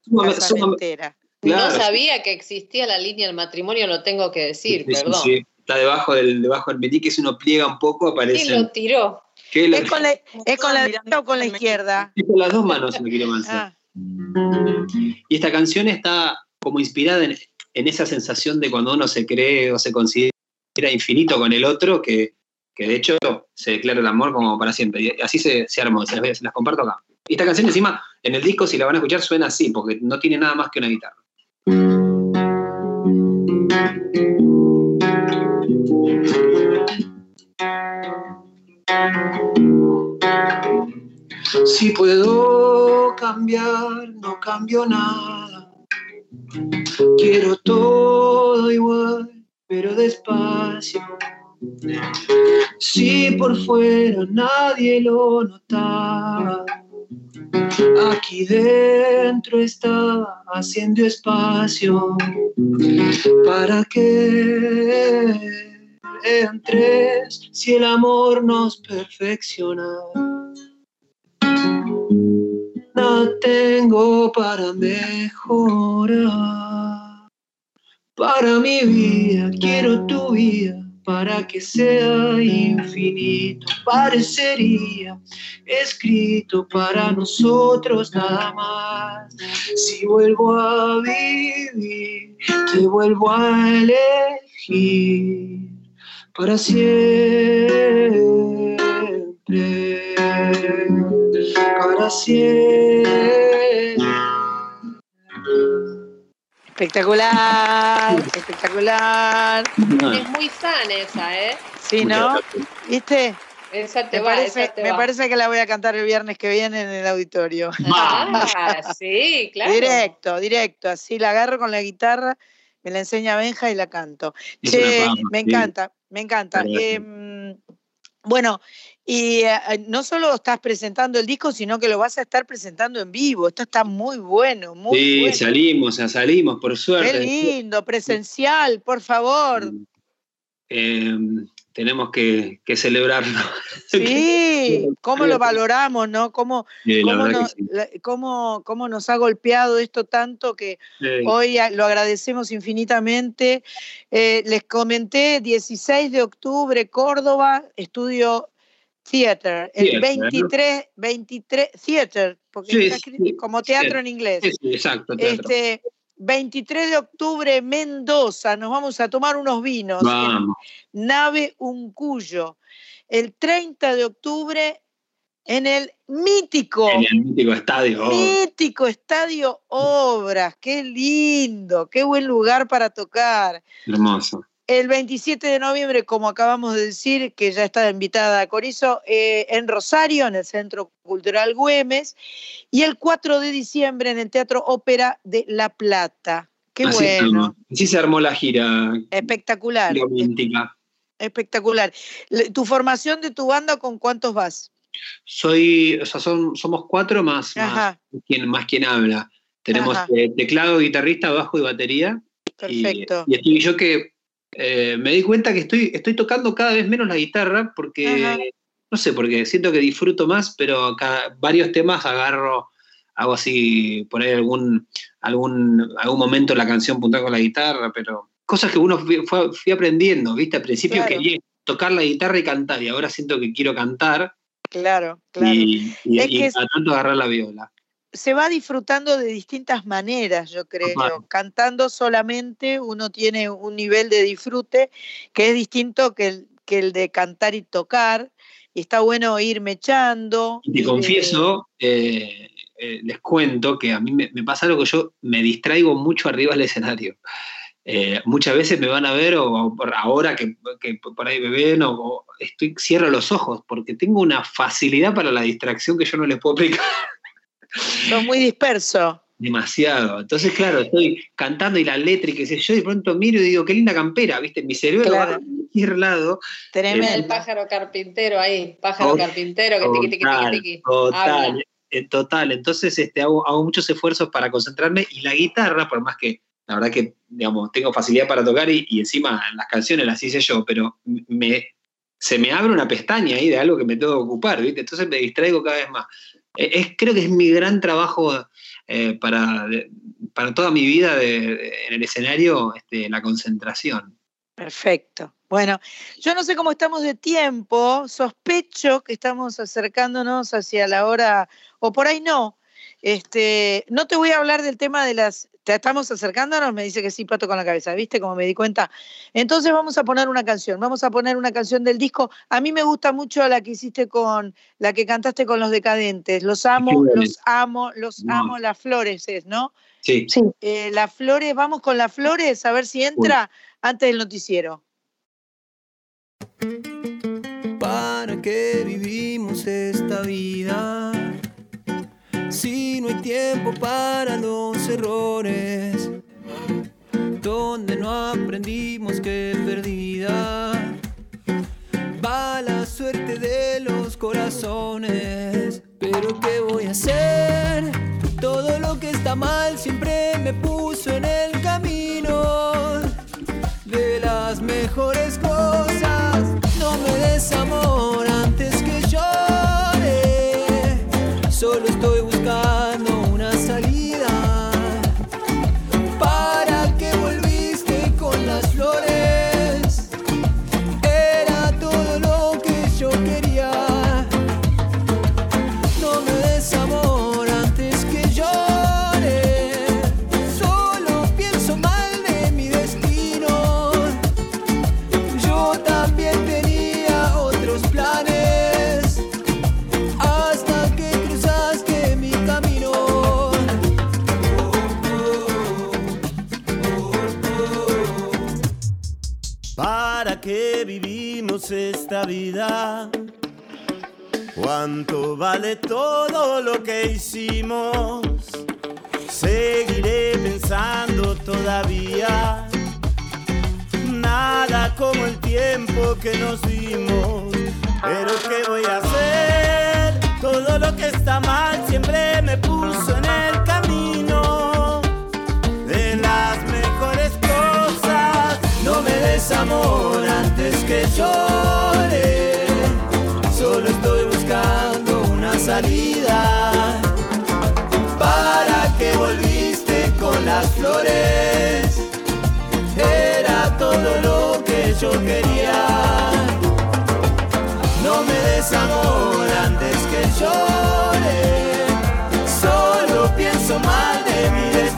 No sabía que existía la línea del matrimonio, lo tengo que decir, perdón. Sí, está debajo del, debajo del meñique, si uno pliega un poco, aparece. ¿Quién lo tiró? ¿Es, con la, ¿Es con la derecha o con la izquierda? Es con las dos manos, me quiero [laughs] ah. Y esta canción está como inspirada en, en esa sensación de cuando uno se cree o se considera infinito con el otro, que, de hecho se declara el amor como para siempre. Y así se, se armó, se las, comparto acá. Y esta canción encima, en el disco, si la van a escuchar, suena así, porque no tiene nada más que una guitarra. Si puedo cambiar, no cambio nada Quiero todo igual, pero despacio. Si por fuera nadie lo notaba, aquí dentro estaba haciendo espacio para que entres si el amor nos perfecciona tengo para mejorar. Para mi vida quiero tu vida para que sea infinito. Parecería escrito para nosotros nada más. Si vuelvo a vivir, te vuelvo a elegir para siempre para siempre. Espectacular, espectacular. Es muy sana esa, ¿eh? Sí, ¿no? ¿Viste? Esa te Me va, parece, esa te me va. parece que la voy a cantar el viernes que viene en el auditorio. Ah, sí, claro. Directo, directo. Así la agarro con la guitarra, me la enseña Benja y la canto. Che, fama, me sí. encanta, me encanta. Em, bueno, y eh, no solo estás presentando el disco, sino que lo vas a estar presentando en vivo. Esto está muy bueno, muy Sí, bueno. salimos, salimos, por Qué suerte. lindo, presencial, por favor. Eh, tenemos que, que celebrarlo. [laughs] Sí, cómo lo valoramos, ¿no? Cómo, Eh, cómo, nos, sí. cómo- cómo nos ha golpeado esto tanto que Eh, hoy lo agradecemos infinitamente. Eh, les comenté, 16 de octubre, Córdoba, estudio Theater. El Theater, ¿no? 23, 23, Theater, porque Sí, está escrito sí, como teatro sí. en inglés. exacto, teatro. Este, 23 de octubre, Mendoza, nos vamos a tomar unos vinos. en Vamos. Nave Uncuyo. El 30 de octubre en el mítico, En el mítico estadio. mítico Estadio Obras. Qué lindo, qué buen lugar para tocar. hermoso. El 27 de noviembre, como acabamos de decir, que ya está invitada a Corizo, eh, en Rosario, en el Centro Cultural Güemes. Y el 4 de diciembre en el Teatro Ópera de La Plata. Qué Así bueno. Así se armó la gira espectacular. romántica. Espectacular. ¿Tu formación de tu banda con cuántos vas? Soy, o sea, son, somos cuatro más, más quien, más quien habla. Tenemos Ajá. eh, teclado, guitarrista, bajo y batería. Y- perfecto. Y, estoy yo que eh, me di cuenta que estoy, estoy tocando cada vez menos la guitarra porque, Ajá. no sé, porque siento que disfruto más, pero cada, varios temas agarro, hago así, por ahí algún, algún, algún momento la canción puntual con la guitarra, pero cosas que uno fui, fue- fui aprendiendo, ¿viste? Al principio Claro. quería tocar la guitarra y cantar, y ahora siento que quiero cantar Claro, claro. y, y, Es y que tanto agarrar la viola. Se va disfrutando de distintas maneras, yo creo. Cantando solamente uno tiene un nivel de disfrute que es distinto que el, que el de cantar y tocar. Y está bueno ir mechando. Y te eh, confieso, eh, eh, les cuento que a mí me, me pasa algo que yo me distraigo mucho arriba del escenario. Eh, muchas veces me van a ver, o, o por ahora que, que por ahí me ven, o, o estoy, cierro los ojos, porque tengo una facilidad para la distracción que yo no les puedo aplicar Sos muy disperso. demasiado. Entonces, claro, estoy cantando y la letra y qué sé yo, y de pronto miro y digo, qué linda campera, ¿viste? Mi cerebro Claro. va a cualquier lado. Tremendo. El pájaro carpintero ahí, pájaro Oh, carpintero que tiqui, tiqui, tiqui, Total, tiqui. total, Habla. eh, total. Entonces este, hago, hago muchos esfuerzos para concentrarme y la guitarra, por más que la verdad que digamos, tengo facilidad para tocar y, y encima las canciones las hice yo, pero me, se me abre una pestaña ahí de algo que me tengo que ocupar, ¿viste? Entonces me distraigo cada vez más. Eh, Es, creo que es mi gran trabajo eh, para, para toda mi vida en el escenario, este, la concentración. Perfecto. Bueno, yo no sé cómo estamos de tiempo, sospecho que estamos acercándonos hacia la hora, o por ahí no. Este, no te voy a hablar del tema de las. ¿Te estamos acercándonos? Me dice que sí, pato con la cabeza, ¿viste? Como me di cuenta. Entonces vamos a poner una canción, vamos a poner una canción del disco. A mí me gusta mucho la que hiciste con, la que cantaste con los decadentes. Los amo, los amo, los No. amo, las flores es, ¿no? Sí. Eh, las flores, vamos con las flores, a ver si entra antes del noticiero. ¿Para qué vivimos esta vida? Si no hay tiempo para los errores, donde no aprendimos que perdida va la suerte de los corazones. Pero ¿qué voy a hacer? Todo lo que está mal siempre me puso en el camino de las mejores cosas. No me des amor antes que llore. Solo estoy buscando esta vida. ¿Cuánto vale todo lo que hicimos? Seguiré pensando todavía. Nada como el tiempo que nos dimos. Pero ¿qué voy a hacer? Todo lo que está mal siempre me puso en el Des amor antes que llore. Solo estoy buscando una salida. ¿Para que volviste con las flores? Era todo lo que yo quería. No me des amor antes que llore. Solo pienso mal de mi destino.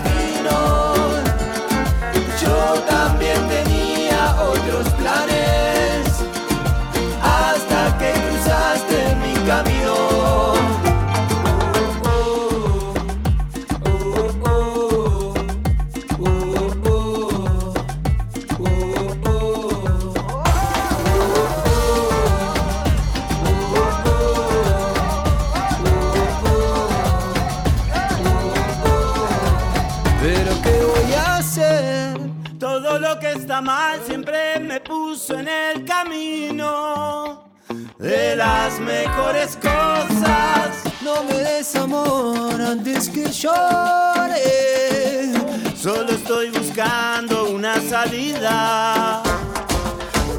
Las mejores cosas. No me des amor antes que llore. Solo estoy buscando una salida.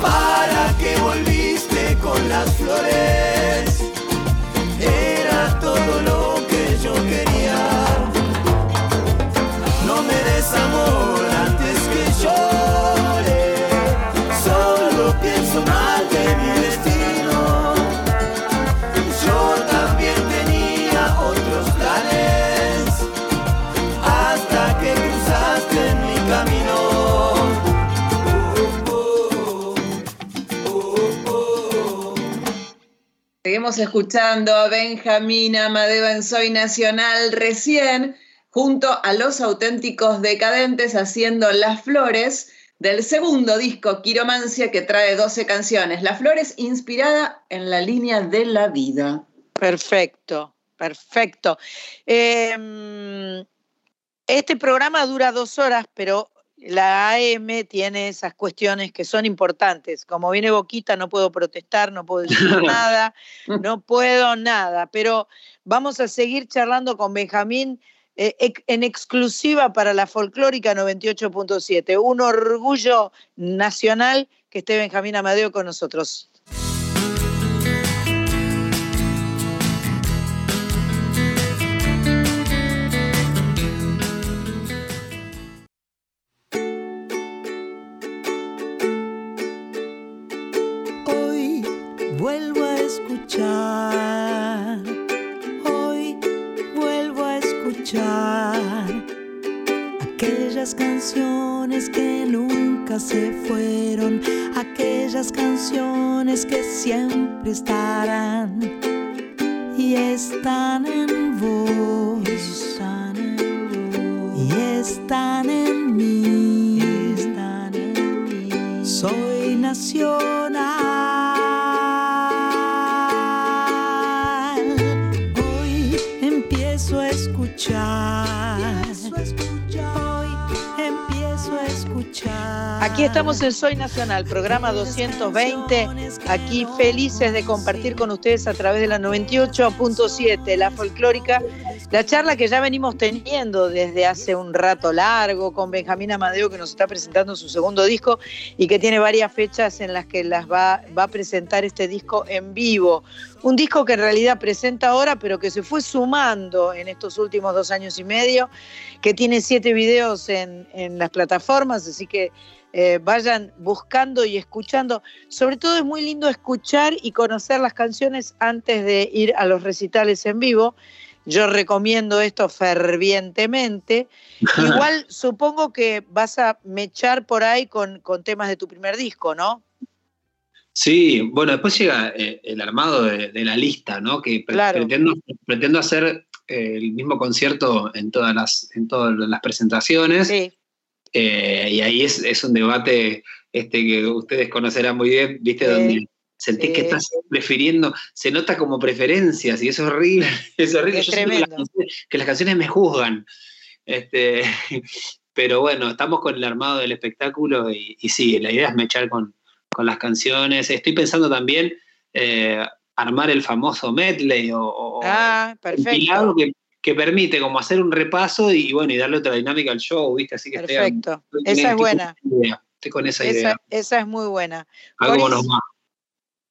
¿Para que volviste con las flores? Era todo lo que yo quería. No me des amor Seguimos escuchando a Benjamín Amadeo en Soy Nacional recién, junto a los auténticos decadentes haciendo Las Flores del segundo disco Quiromancia que trae 12 canciones. Las Flores inspirada en la línea de la vida. Perfecto, perfecto. Eh, este programa dura dos horas, pero la AM tiene esas cuestiones que son importantes. Como viene Boquita, no puedo protestar, no puedo decir [laughs] nada, no puedo nada, pero vamos a seguir charlando con Benjamín eh, en exclusiva para la folclórica 98.7. Un orgullo nacional que esté Benjamín Amadeo con nosotros. Aquellas canciones que nunca se fueron, aquellas canciones que siempre estarán y están en vos, y están en mí, están en mí. Soy nacional. Aquí estamos en Soy Nacional, programa 220. Aquí felices de compartir con ustedes a través de la 98.7, la folclórica, la charla que ya venimos teniendo desde hace un rato largo con Benjamín Amadeo, que nos está presentando su segundo disco y que tiene varias fechas en las que las va, a presentar este disco en vivo. Un disco que en realidad presenta ahora, pero que se fue sumando en estos últimos dos años y medio, que tiene siete videos en las plataformas, así que eh, vayan buscando y escuchando. Sobre todo es muy lindo escuchar y conocer las canciones antes de ir a los recitales en vivo. Yo recomiendo esto fervientemente. [laughs] Igual supongo que vas a mechar por ahí con, con temas de tu primer disco, ¿no? Sí, bueno, después llega eh, el armado de, de la lista, ¿no? Que pre- Claro. pretendo, pretendo hacer eh, el mismo concierto en todas las, en todas las presentaciones. Sí. Eh, y ahí es, es un debate este, que ustedes conocerán muy bien, ¿viste? Donde sentís que sí. estás prefiriendo, se nota como preferencias y eso es horrible. [laughs] Es horrible. Es Yo siento que las, tremendo. canciones, que las canciones me juzgan. Este, [laughs] pero bueno, estamos con el armado del espectáculo y, y sí, la idea es mechar con, con las canciones. Estoy pensando también eh, armar el famoso medley o, Ah, perfecto. que, que permite como hacer un repaso y, bueno, y darle otra dinámica al show, ¿viste? Así que estoy- Perfecto. estoy- Esa es estoy buena. esa idea, Estoy con esa, idea. Esa, esa es muy buena. A ver cómo Boris, nos va.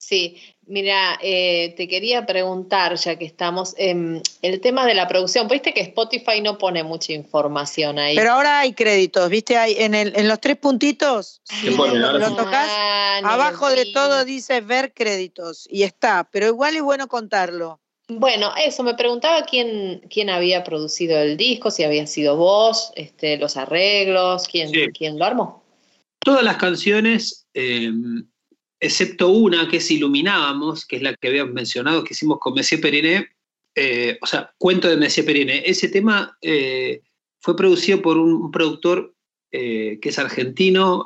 Sí, mira, eh, te quería preguntar, ya que estamos, em, el tema de la producción. Viste que Spotify no pone mucha información ahí. Pero ahora hay créditos, ¿viste? Hay en, el, en los tres puntitos, ¿Qué si pone? lo, tocas, Ah, abajo de todo dice ver créditos y está, pero igual es bueno contarlo. Bueno, eso, me preguntaba quién, quién había producido el disco, si había sido vos, este, los arreglos, quién, Sí. quién lo armó. Todas las canciones, eh, excepto una que es Iluminábamos, que es la que habíamos mencionado, que hicimos con Messier Periné, eh, o sea, Cuento de Messier Periné. Ese tema eh, fue producido por un, productor eh, que es argentino,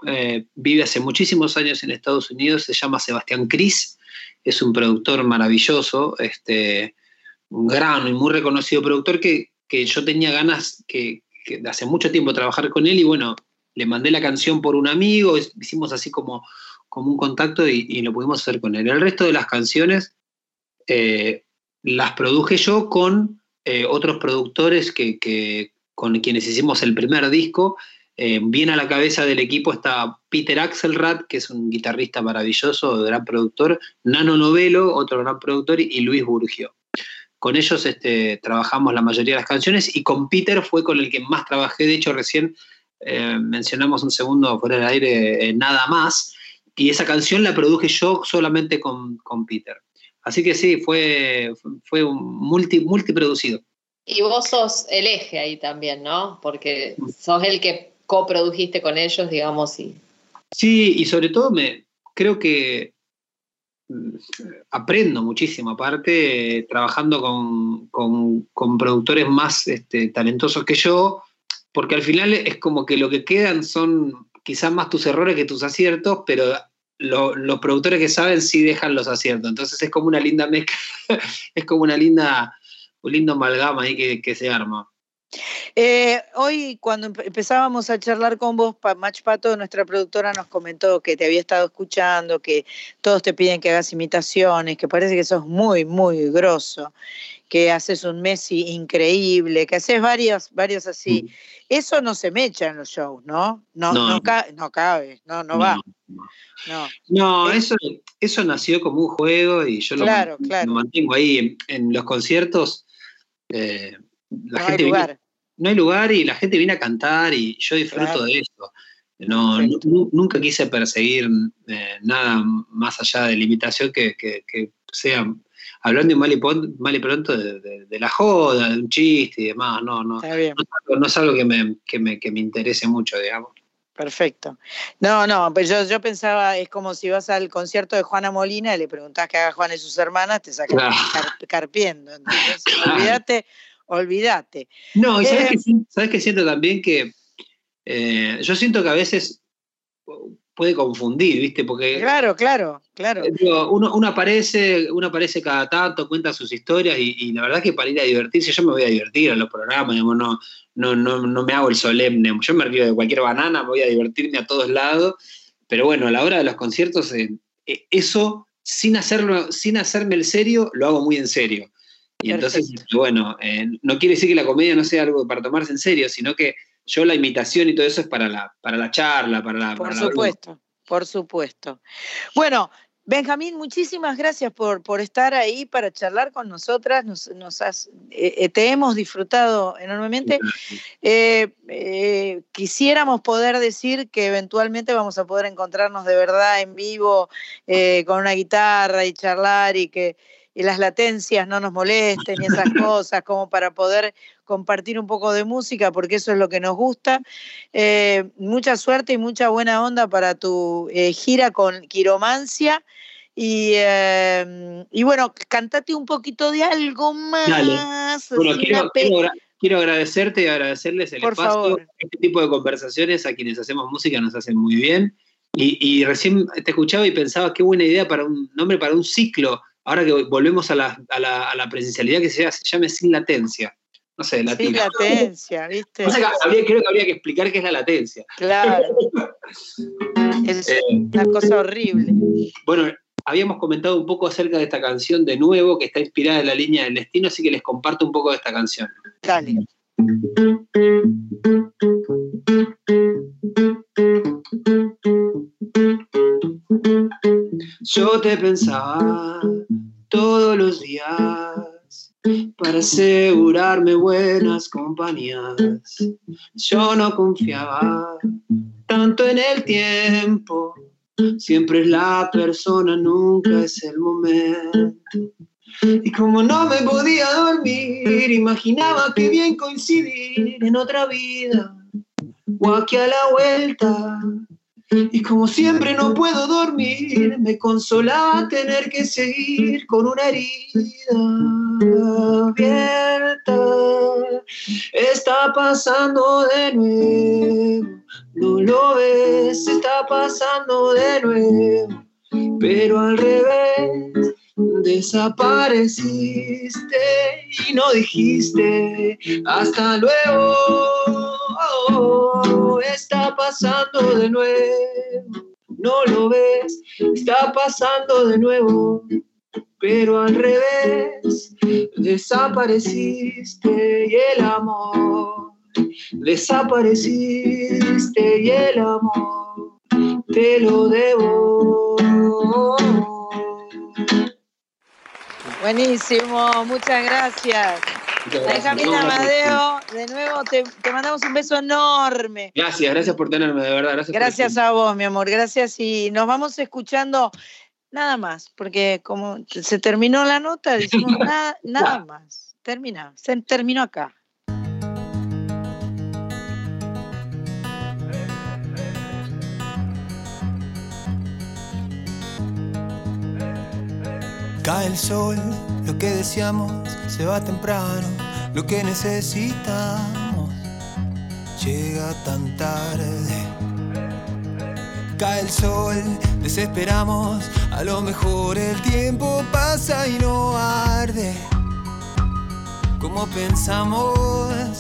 vive hace muchísimos años en Estados Unidos, se llama Sebastián Cris, es un productor maravilloso, este, un gran y muy reconocido productor que, que yo tenía ganas que, de hace mucho tiempo trabajar con él y bueno, le mandé la canción por un amigo, hicimos así como, como un contacto y, y lo pudimos hacer con él. El resto de las canciones eh, las produje yo con eh, otros productores que, que- con quienes hicimos el primer disco. Eh, bien a la cabeza del equipo está Peter Axelrad, que es un guitarrista maravilloso, gran productor, Nano Novelo, otro gran productor, y Luis Burgio. Con ellos este, trabajamos la mayoría de las canciones y con Peter fue con el que más trabajé. De hecho, recién eh, mencionamos un segundo fuera del aire, eh, Nada más, y esa canción la produje yo solamente con, con Peter. Así que sí, fue, fue un multi, multiproducido. Y vos sos el eje ahí también, ¿no? Porque sos el que coprodujiste con ellos, digamos, y Sí, y sobre todo me creo que mm, aprendo muchísimo, aparte, trabajando con, con- con productores más este, talentosos que yo, porque al final es como que lo que quedan son quizás más tus errores que tus aciertos, pero lo- los productores que saben sí dejan los aciertos. Entonces es como una linda mezcla, [laughs] es como una linda, un lindo amalgama ahí que, que se arma. Eh, hoy, cuando empe- empezábamos a charlar con vos, Mach Pato, nuestra productora, nos comentó que te había estado escuchando, que todos te piden que hagas imitaciones, que parece que sos muy, muy grosso, que haces un Messi increíble, que haces varios, varios así. Eso no se mecha en los shows, ¿no? No, No. no, ca- no cabe, no, no, va. No. No, Eh, eso, eso nació como un juego y yo lo, Claro, man- claro. lo mantengo ahí en, en los conciertos. eh, la gente viene-. No hay lugar y la gente viene a cantar y yo disfruto Claro. de eso. No, nu- nu- nunca quise perseguir eh, nada más allá de la imitación que, que- que sea hablando mal y, pon- mal y pronto de, de- de la joda, de un chiste y demás. No, no, Está bien. no es algo, no es algo que, me, que, me, que me interese mucho, digamos. Perfecto. No, no, pues yo, yo pensaba, es como si vas al concierto de Juana Molina y le preguntás que haga Juana y sus hermanas, te sacan Claro. car- carpiendo. [laughs] Olvídate, olvídate. No, y sabes Eh, que, sabes que siento también que eh, yo siento que a veces puede confundir, ¿viste? Porque Claro, claro, claro. eh, digo, uno, uno aparece, uno aparece cada tanto, cuenta sus historias y, y la verdad que para ir a divertirse, yo me voy a divertir a los programas, digamos, no, no, no, no me hago el solemne, yo me río de cualquier banana, voy a divertirme a todos lados, pero bueno, a la hora de los conciertos, eh, eso sin hacerlo, sin hacerme el serio, lo hago muy en serio. Y [laughs] entonces, bueno, eh, no quiere decir que la comedia no sea algo para tomarse en serio, sino que yo la imitación y todo eso es para la, para la charla, para la... Por para la broma. supuesto, por supuesto. Bueno, Benjamín, muchísimas gracias por, por estar ahí para charlar con nosotras. Nos, nos has, eh, eh, te hemos disfrutado enormemente. Eh, eh, quisiéramos poder decir que eventualmente vamos a poder encontrarnos de verdad en vivo con una guitarra y charlar y que y las latencias no nos molesten y esas cosas, como para poder compartir un poco de música, porque eso es lo que nos gusta. Eh, mucha suerte y mucha buena onda para tu eh, gira con Quiromancia. Y, eh, y bueno, cantate un poquito de algo más. Dale. Bueno, quiero, quiero agradecerte y agradecerles el Por espacio. favor. Este tipo de conversaciones a quienes hacemos música nos hacen muy bien. Y, y recién te escuchaba y pensaba qué buena idea para un nombre para un ciclo. Ahora que volvemos a la, a la- a la presencialidad que se, se llame sin latencia. No sé, Sin latina. latencia, ¿viste? O sea, que habría- creo que habría que explicar qué es la latencia. Claro. [laughs] Es Eh, una cosa horrible. Bueno, habíamos comentado un poco acerca de esta canción de nuevo, que está inspirada en la línea del destino, así que les comparto un poco de esta canción. Dale. Yo te pensaba todos los días para asegurarme buenas compañías. Yo no confiaba tanto en el tiempo. Siempre es la persona, nunca es el momento. Y como no me podía dormir, imaginaba que bien coincidir en otra vida o aquí a la vuelta. Y como siempre no puedo dormir, me consolaba tener que seguir con una herida abierta. Está pasando de nuevo, no lo ves, está pasando de nuevo, pero al revés. Desapareciste y no dijiste hasta luego. Está pasando de nuevo, no lo ves, está pasando de nuevo, pero al revés. Desapareciste y el amor, desapareciste y el amor, te lo debo. Buenísimo, muchas gracias. Benjamín No, Amadeo, de nuevo te, te mandamos un beso enorme. Gracias, gracias por tenerme, de verdad. Gracias, a vos, mi amor, gracias. Y nos vamos escuchando nada más, porque como se terminó la nota, decimos [laughs] nada, nada más. Termina, se terminó acá. Cae el sol, lo que deseamos se va temprano, lo que necesitamos llega tan tarde. Cae el sol, desesperamos, a lo mejor el tiempo pasa y no arde. Como pensamos,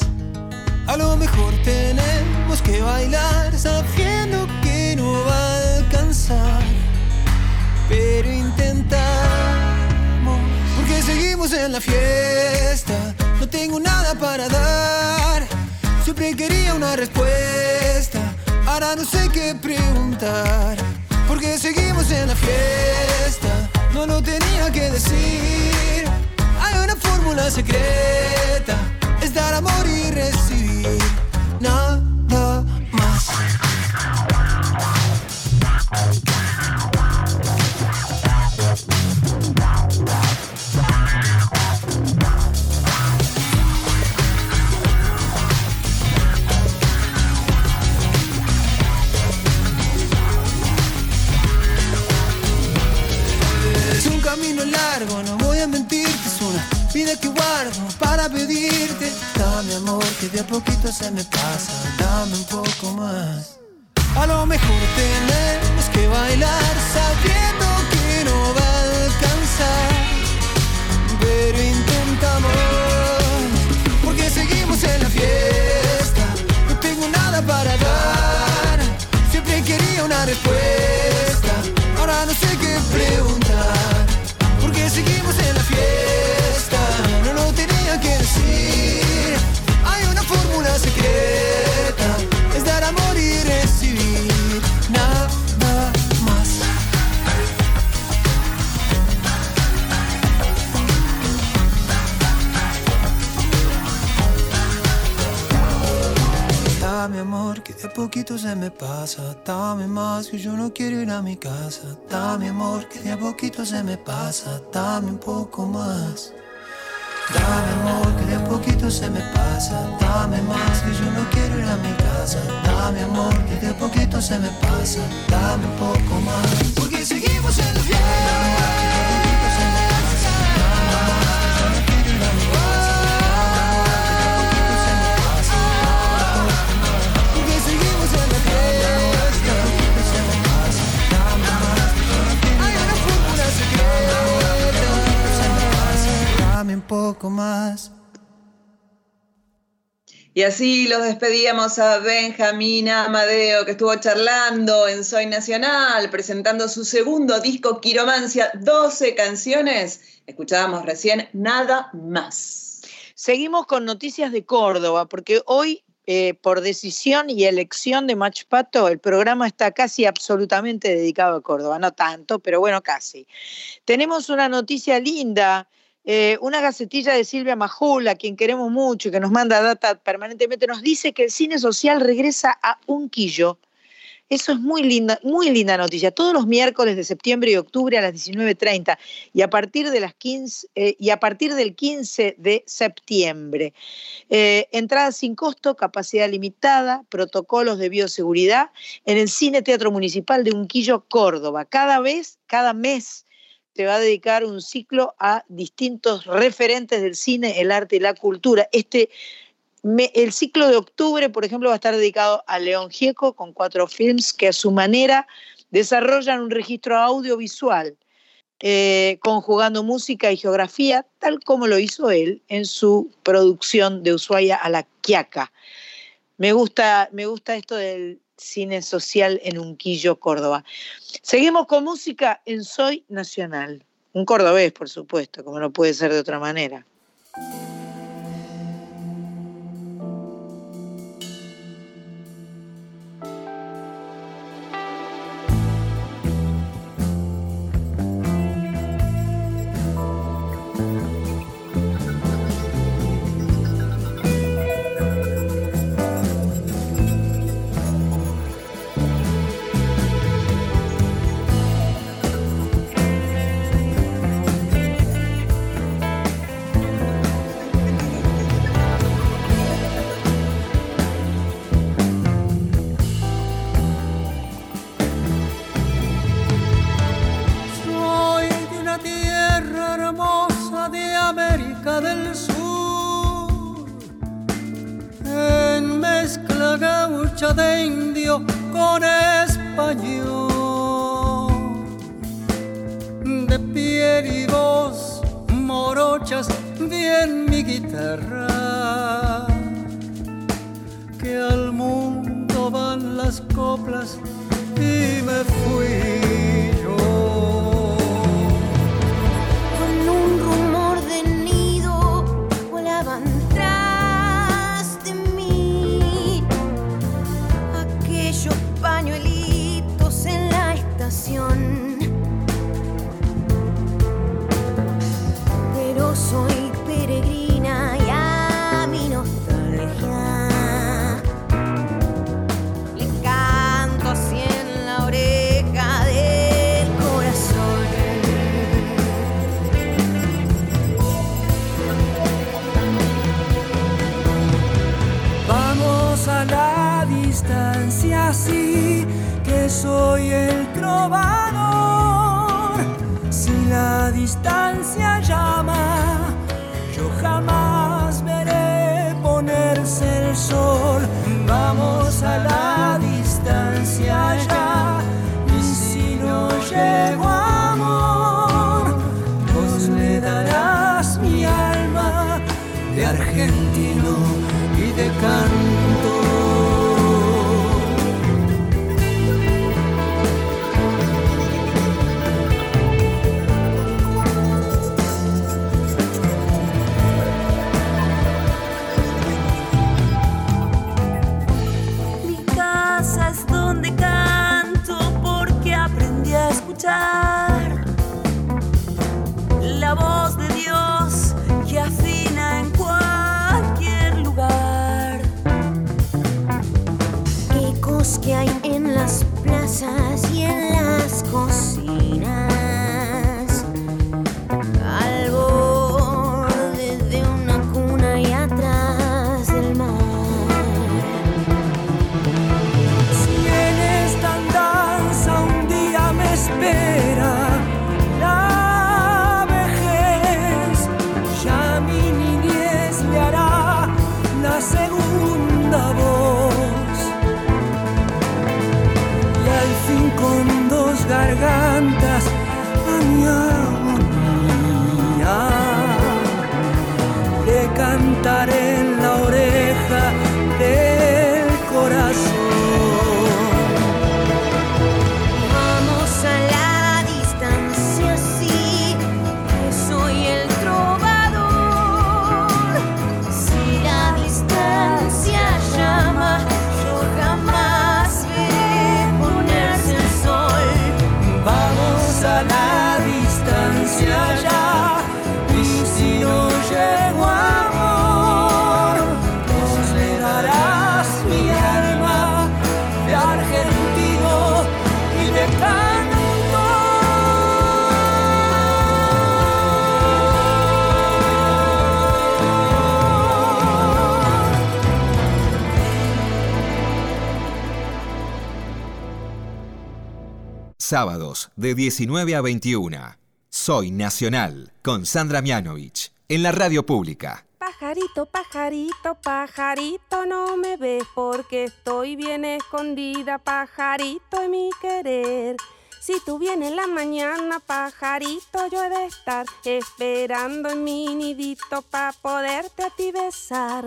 a lo mejor tenemos que bailar sabiendo que no va a alcanzar pero intentamos. Seguimos en la fiesta, no tengo nada para dar. Siempre quería una respuesta, ahora no sé qué preguntar. Porque seguimos en la fiesta, no lo tenía que decir. Hay una fórmula secreta, es dar amor y recibir. Nada no quiero ir a mi casa. Dame amor que de a poquito se me pasa. Dame un poco más. Dame amor que de a poquito se me pasa. Dame más que yo no quiero ir a mi casa. Dame amor que de a poquito se me pasa. Dame un poco más. Porque seguimos en la. Poco más. Y así los despedíamos a Benjamín Amadeo, que estuvo charlando en Soy Nacional, presentando su segundo disco, Quiromancia, 12 canciones. Escuchábamos recién Nada Más. Seguimos con noticias de Córdoba, porque hoy, eh, por decisión y elección de Mach Pato, el programa está casi absolutamente dedicado a Córdoba. No tanto, pero bueno, casi. Tenemos una noticia linda. Eh, una gacetilla de Silvia Majul, a quien queremos mucho y que nos manda data permanentemente, nos dice que el cine social regresa a Unquillo. Eso es muy linda, muy linda noticia. Todos los miércoles de septiembre y octubre a las 19.30 y a partir de las 15 eh, y a partir del 15 de septiembre. Eh, entrada sin costo, capacidad limitada, protocolos de bioseguridad en el Cine Teatro Municipal de Unquillo, Córdoba. Cada vez, cada mes te va a dedicar un ciclo a distintos referentes del cine, el arte y la cultura. Este el ciclo de octubre, por ejemplo, va a estar dedicado a León Gieco con cuatro films que a su manera desarrollan un registro audiovisual, eh, conjugando música y geografía, tal como lo hizo él en su producción de Ushuaia a la Quiaca. Me gusta, me gusta esto del cine social en Unquillo, Córdoba. Seguimos con música en Soy Nacional. Un cordobés, por supuesto, como no puede ser de otra manera. De indio con español, de piel y voz morochas bien mi guitarra, que al mundo van las coplas y me fui Si la distancia Sábados de 19 a 21. Soy Nacional con Sandra Mianovich en la radio pública. Pajarito, pajarito, pajarito, no me ves porque estoy bien escondida, pajarito de mi querer. Si tú vienes en la mañana, pajarito, yo he de estar esperando en mi nidito para poderte a ti besar.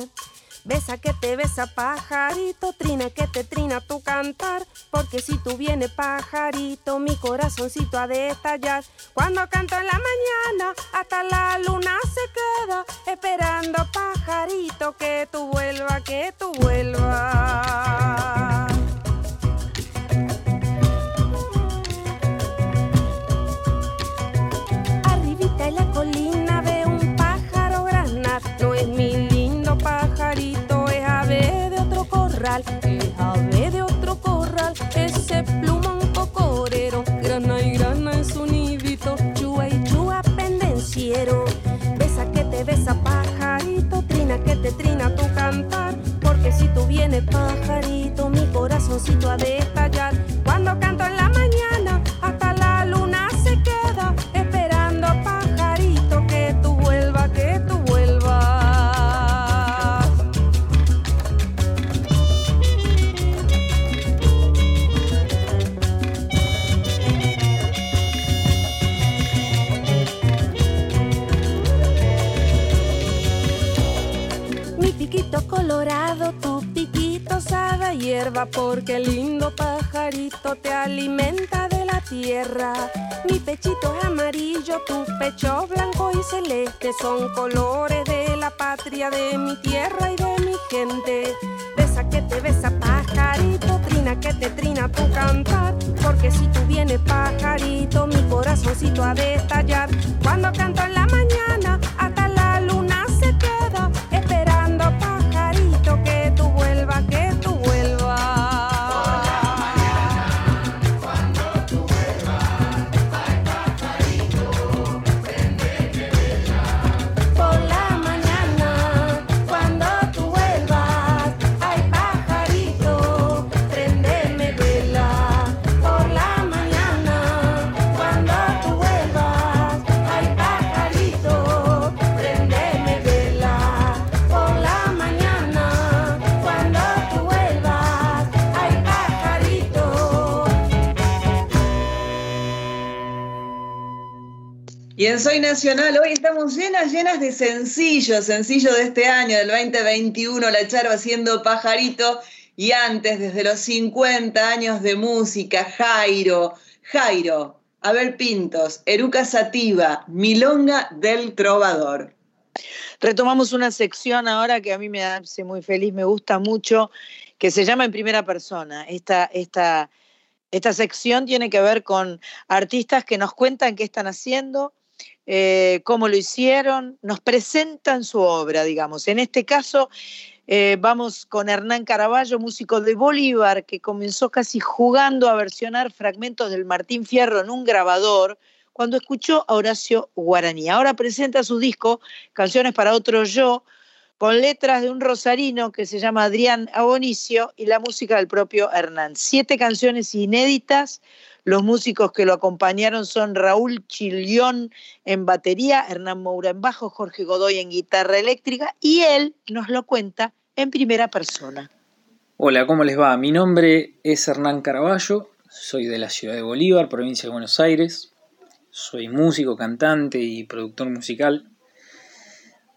Besa que te besa pajarito, trina que te trina tu cantar, porque si tú vienes pajarito, mi corazoncito ha de estallar. Cuando canto en la mañana, hasta la luna se queda, esperando pajarito que tú vuelvas, que tú vuelvas. Arribita en la colina corral, ave de otro corral, ese plumón cocorero, grana y grana en su nidito, chua y chua pendenciero. Besa que te besa pajarito, trina que te trina tu cantar, porque si tú vienes pajarito, mi corazoncito ha de estallar. Cuando canto en la porque el lindo pajarito te alimenta de la tierra. Mi pechito es amarillo, tu pecho blanco y celeste son colores de la patria, de mi tierra y de mi gente. Besa que te besa pajarito, trina que te trina tu cantar, porque si tú vienes pajarito, mi corazoncito ha de estallar. Cuando canto en la mañana, En Soy Nacional hoy estamos llenas, llenas de sencillos, sencillo de este año, del 2021, La Charo haciendo pajarito. Y antes, desde los 50 años de música, Jairo, Jairo, Abel Pintos, Eruca Sativa, Milonga del Trovador. Retomamos una sección ahora que a mí me hace muy feliz, me gusta mucho, que se llama En Primera Persona. Esta, esta, esta sección tiene que ver con artistas que nos cuentan qué están haciendo, eh, cómo lo hicieron, nos presentan su obra, digamos. En este caso, eh, vamos con Hernán Caraballo, músico de Bolívar, que comenzó casi jugando a versionar fragmentos del Martín Fierro en un grabador cuando escuchó a Horacio Guaraní. Ahora presenta su disco, Canciones para otro yo, con letras de un rosarino que se llama Adrián Abonicio y la música del propio Hernán. Siete canciones inéditas. Los músicos que lo acompañaron son Raúl Chilión en batería, Hernán Moura en bajo, Jorge Godoy en guitarra eléctrica y él nos lo cuenta en primera persona. Hola, ¿cómo les va? Mi nombre es Hernán Caraballo, soy de la ciudad de Bolívar, provincia de Buenos Aires. Soy músico, cantante y productor musical.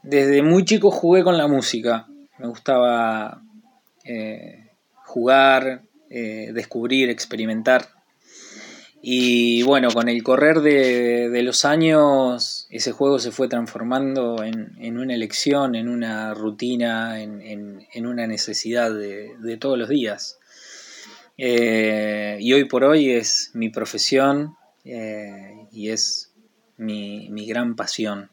Desde muy chico jugué con la música. Me gustaba eh, jugar, eh, descubrir, experimentar. Y bueno, con el correr de, los años, ese juego se fue transformando en, una elección, en una rutina, en, una necesidad de, todos los días. Eh, y hoy por hoy es mi profesión y es mi gran pasión.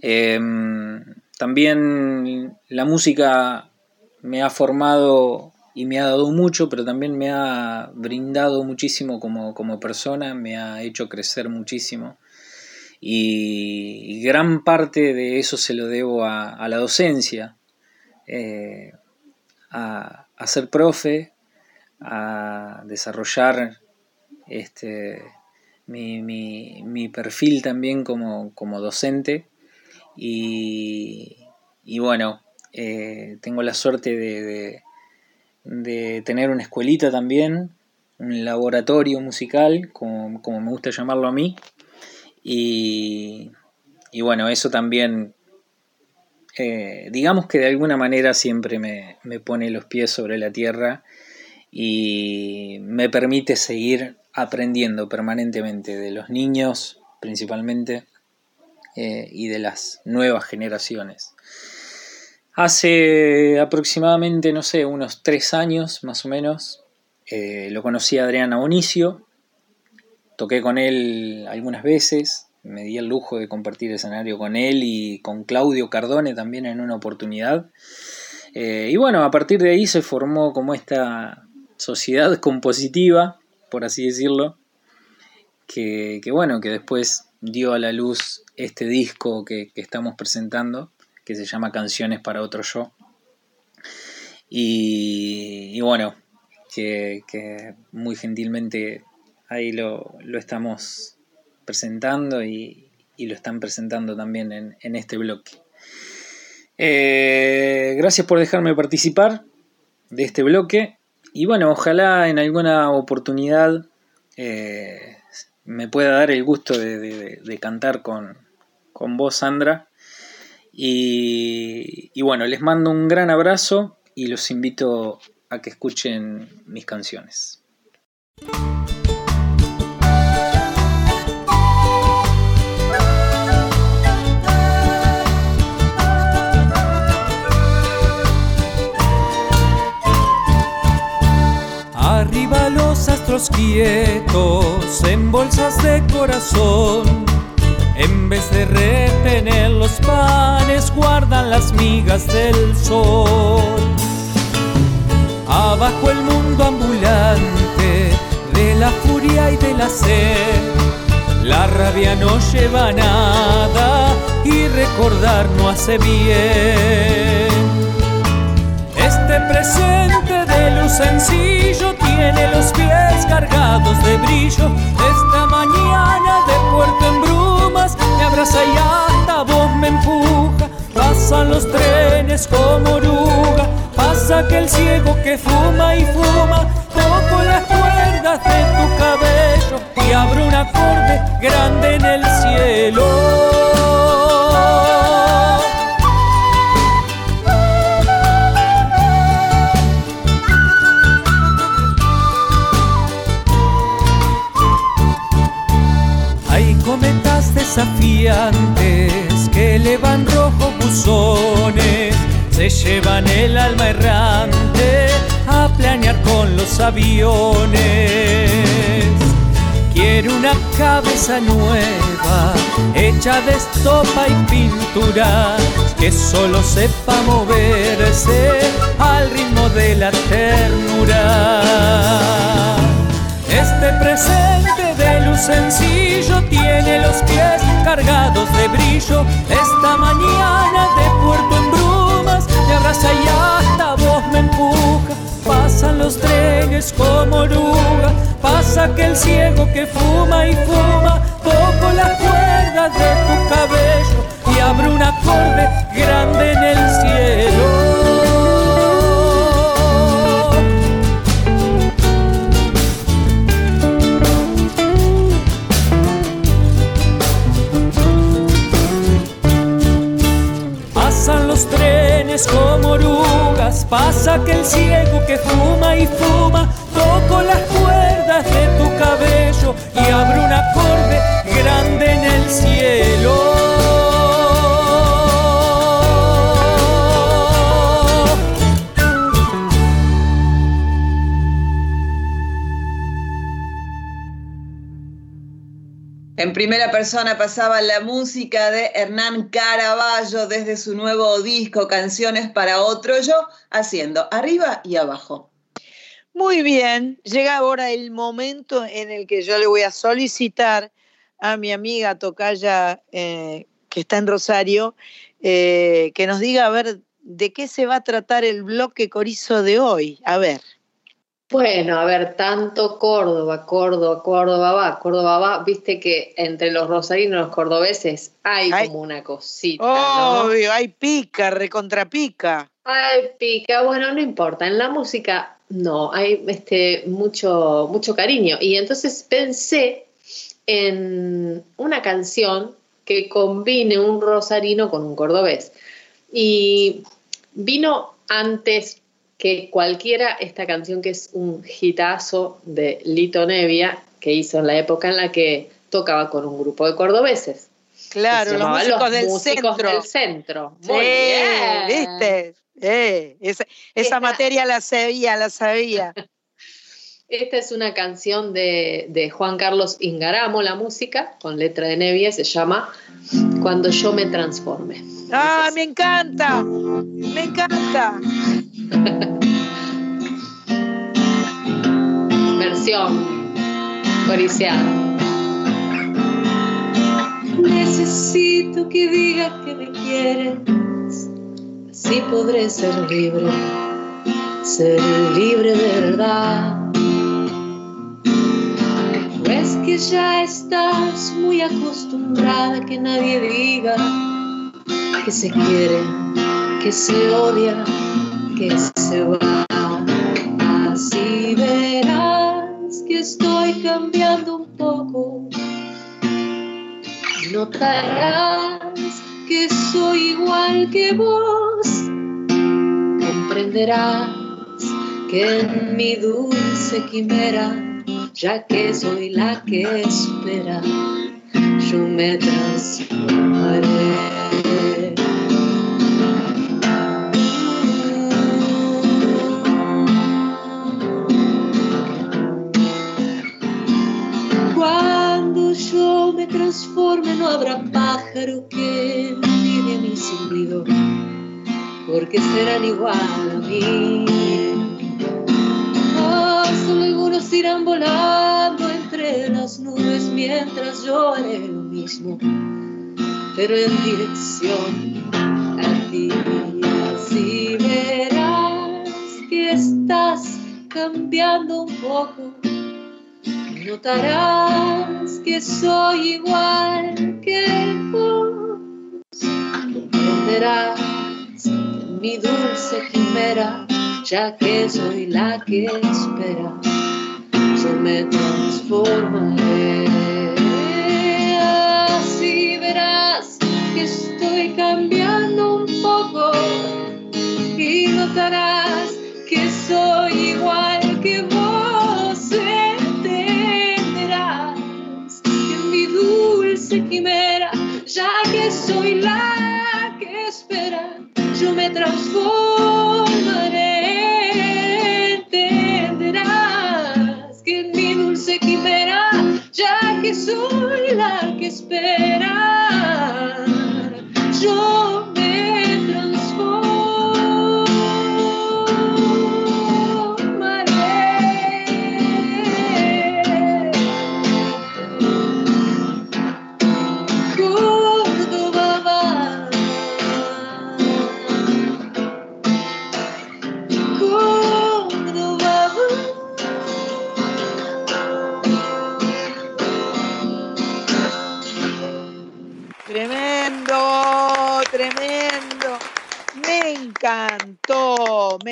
Em, también la música me ha formado y me ha dado mucho, pero también me ha brindado muchísimo como, como persona, me ha hecho crecer muchísimo. Y, gran parte de eso se lo debo a, la docencia, eh, a, ser profe, a desarrollar este, mi, mi, mi perfil también como, como docente. Y, y bueno, eh, tengo la suerte de, de, tener una escuelita también, un laboratorio musical, como, como me gusta llamarlo a mí. Y, y bueno, eso también, eh, digamos que de alguna manera siempre me, me pone los pies sobre la tierra y me permite seguir aprendiendo permanentemente de los niños principalmente eh, y de las nuevas generaciones. Hace aproximadamente, no sé, unos tres años más o menos, eh, lo conocí a Adrián toqué con él algunas veces, me di el lujo de compartir escenario con él y con Claudio Cardone también en una oportunidad. Eh, y bueno, a partir de ahí se formó como esta sociedad compositiva, por así decirlo, que, bueno, que después dio a la luz este disco que, estamos presentando, que se llama Canciones para otro yo. Y, bueno, que, muy gentilmente ahí lo, estamos presentando y, lo están presentando también en, este bloque. Eh, gracias por dejarme participar de este bloque. Y bueno, ojalá en alguna oportunidad eh, me pueda dar el gusto de, cantar con, con, vos, Sandra. Y, y bueno, les mando un gran abrazo y los invito a que escuchen mis canciones. Quietos en bolsas de corazón. En vez de retener los panes, guardan las migas del sol. Abajo el mundo ambulante de la furia y de la sed. La rabia no lleva nada y recordar no hace bien. Este presente de luz sencillo tiene los pies cargados de brillo. Esta mañana de puerto en brumas me abraza y hasta vos me empuja. Pasan los trenes como oruga, pasa aquel ciego que fuma y fuma. Toco las cuerdas de tu cabello y abro un acorde grande en el cielo. Desafiantes que elevan rojos buzones, se llevan el alma errante a planear con los aviones. Quiero una cabeza nueva, hecha de estopa y pintura, que solo sepa moverse al ritmo de la ternura. Este presente sencillo tiene los pies cargados de brillo. Esta mañana de puerto en brumas me abraza y hasta vos me empuja. Pasan los trenes como oruga, pasa aquel ciego que fuma y fuma. Toco las cuerdas de tu cabello y abro un acorde grande en el cielo. Como orugas, pasa que el ciego que fuma y fuma, toco las cuerdas de tu cabello y abro un acorde grande en el cielo. En primera persona pasaba la música de Hernán Caraballo desde su nuevo disco Canciones para otro yo, haciendo arriba y abajo. Muy bien, llega ahora el momento en el que yo le voy a solicitar a mi amiga Tocaya, eh, que está en Rosario, eh, que nos diga a ver de qué se va a tratar el bloque corizo de hoy. A ver. Bueno, a ver, tanto Córdoba, Córdoba, Córdoba va, Córdoba va, viste que entre los rosarinos y los cordobeses hay, como una cosita. Obvio, hay pica, recontrapica. Hay pica, bueno, no importa, en la música no, hay este, mucho, mucho cariño. Y entonces pensé en una canción que combine un rosarino con un cordobés. Y vino antes que cualquiera esta canción que es un hitazo de Lito Nevia que hizo en la época en la que tocaba con un grupo de cordobeses. Claro, los músicos, del, músicos centro. del centro. Muy bien. ¿viste? Eh, esa esa Esta- materia la sabía, la sabía. [laughs] Esta es una canción de, de Juan Carlos Ingaramo, la música, con letra de Nevia, se llama Cuando yo me transforme. ¡Ah, me encanta! ¡Me encanta! Versión coriciana. Necesito que digas que me quieres, así podré ser libre, ser libre de verdad. Pues que ya estás muy acostumbrada a que nadie diga que se quiere, que se odia, que se va. Así verás que estoy cambiando un poco. Notarás que soy igual que vos. Comprenderás que en mi dulce quimera, ya que soy la que espera, yo me transformaré. Me transforme no habrá pájaro que a mi silbido, porque serán igual a mí. Ah, solo algunos irán volando entre las nubes mientras yo haré lo mismo, pero en dirección a ti. Así verás que estás cambiando un poco. Notarás que soy igual que vos. Comprenderás en mi dulce quimera, ya que soy la que espera, yo me transformaré. Así verás que estoy cambiando un poco y notarás que soy soy la que espera, yo me transformaré. Entenderás que en mi dulce quimera, ya que soy la que espera,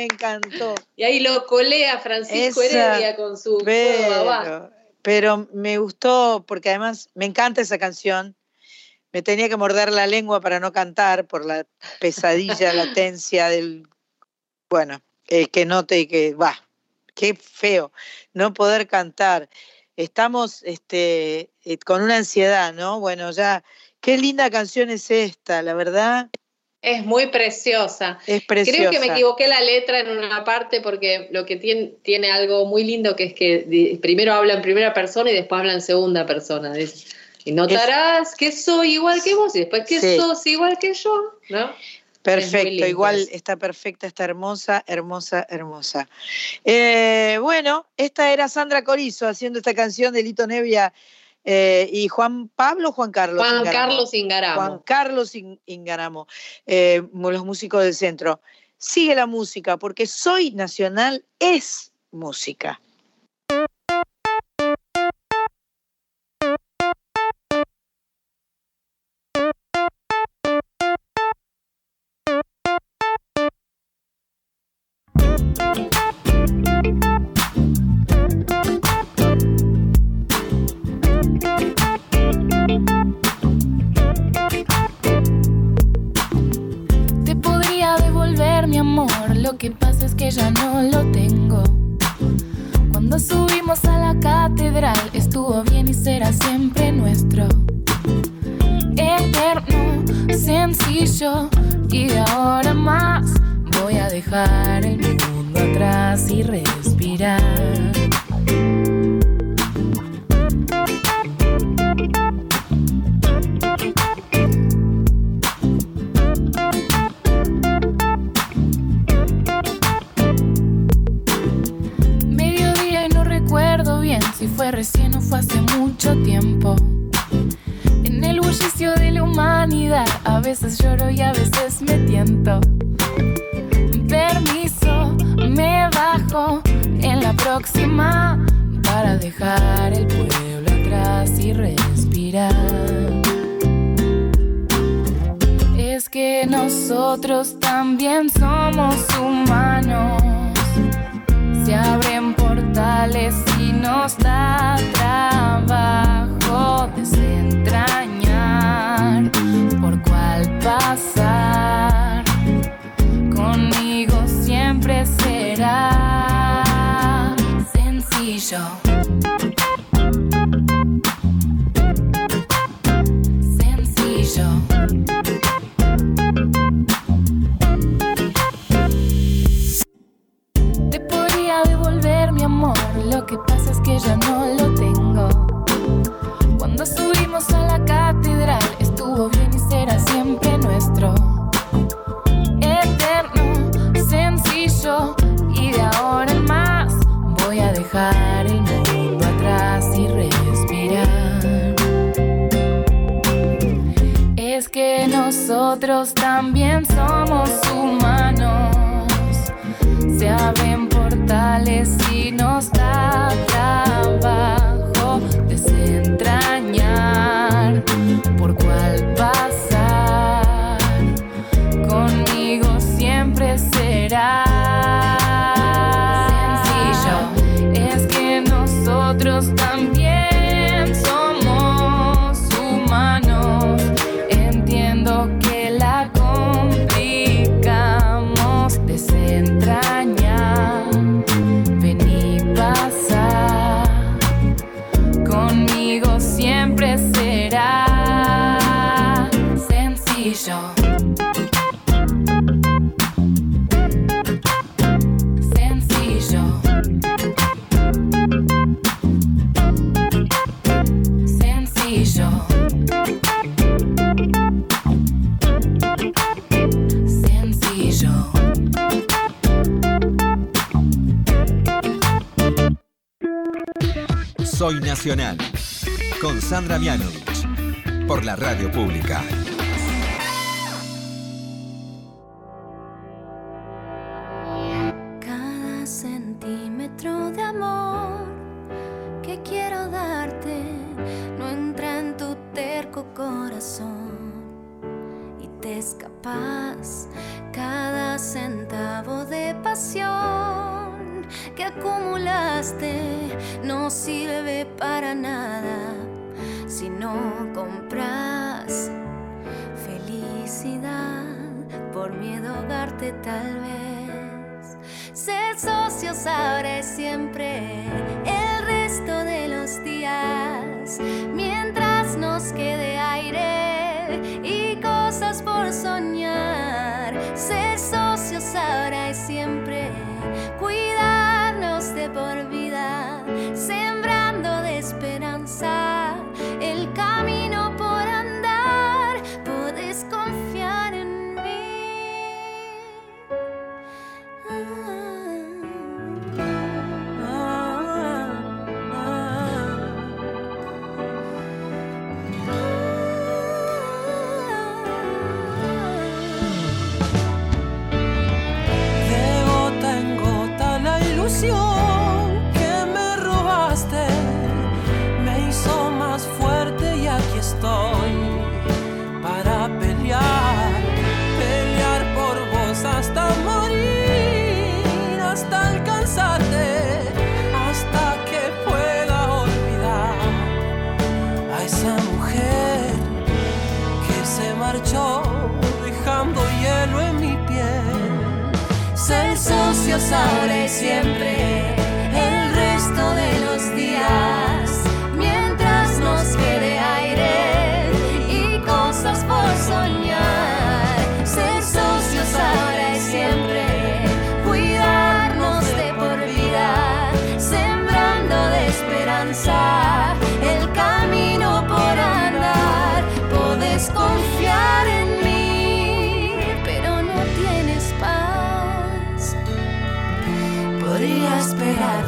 encantó. Y ahí lo colea Francisco Esa, Heredia con su. Pero, pero me gustó porque además me encanta esa canción. Me tenía que morder la lengua para no cantar por la pesadilla, latencia del. Bueno, eh, que note y que. Va, qué feo no poder cantar. Estamos este, eh, con una ansiedad, ¿no? Bueno, ya. Qué linda canción es esta, la verdad. Es muy preciosa. Es preciosa. Creo que me equivoqué la letra en una parte porque lo que tiene, tiene algo muy lindo que es que primero habla en primera persona y después habla en segunda persona. Dice, Y notarás que soy igual que vos y después que Sí. sos igual que yo, ¿no? Perfecto, igual está perfecta, está hermosa, hermosa, hermosa. Eh, bueno, esta era Sandra Corizo haciendo esta canción de Lito Nevia eh, y Juan Pablo o Juan Carlos. Juan Ingaramo? Carlos Ingaramo. Juan Carlos In- Ingaramo, eh, los músicos del centro. Sigue la música, porque Soy Nacional es música. Lo que pasa es que ya no lo tengo. Cuando subimos a la catedral estuvo bien y será siempre nuestro. Eterno, sencillo y de ahora más voy a dejar el mundo atrás y respirar. Si fue recién o fue hace mucho tiempo. En el bullicio de la humanidad, a veces lloro y a veces me tiento. Permiso, me bajo en la próxima para dejar el pueblo atrás y respirar. Es que nosotros también somos humanos. Se abren portales y nos da trabajo desentrañar por cuál pasar. Conmigo siempre será sencillo. Lo que pasa es que ya no lo tengo. Cuando subimos a la catedral estuvo bien y será siempre nuestro. Eterno, sencillo y de ahora en más voy a dejar el mundo atrás y respirar. Es que nosotros también somos humanos. Se abren portales y nos da trabajo desentrañar por cuál pasar. Conmigo siempre será sencillo. Es que nosotros Soy Nacional. Con Sandra Mianovich. Por la radio pública. Ahora y siempre, el resto de los Yeah.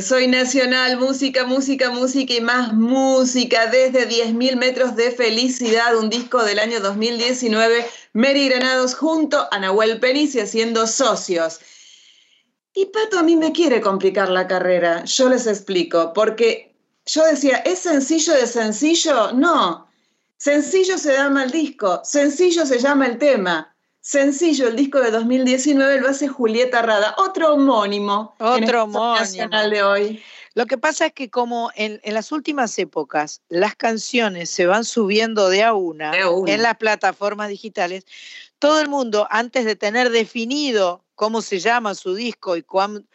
Soy Nacional, música, música, música y más música desde 10.000 metros de felicidad, un disco del año 2019, Mary Granados junto a Nahuel Penici haciendo socios. Y Pato a mí me quiere complicar la carrera, yo les explico, porque yo decía, ¿es sencillo de sencillo? No, sencillo se llama el disco, sencillo se llama el tema. Sencillo, el disco de 2019 lo hace Julieta Rada, otro homónimo. Otro homónimo. Nacional de hoy. Lo que pasa es que como en, en las últimas épocas las canciones se van subiendo de a una, De a una. en las plataformas digitales, todo el mundo, antes de tener definido cómo se llama su disco y cuán-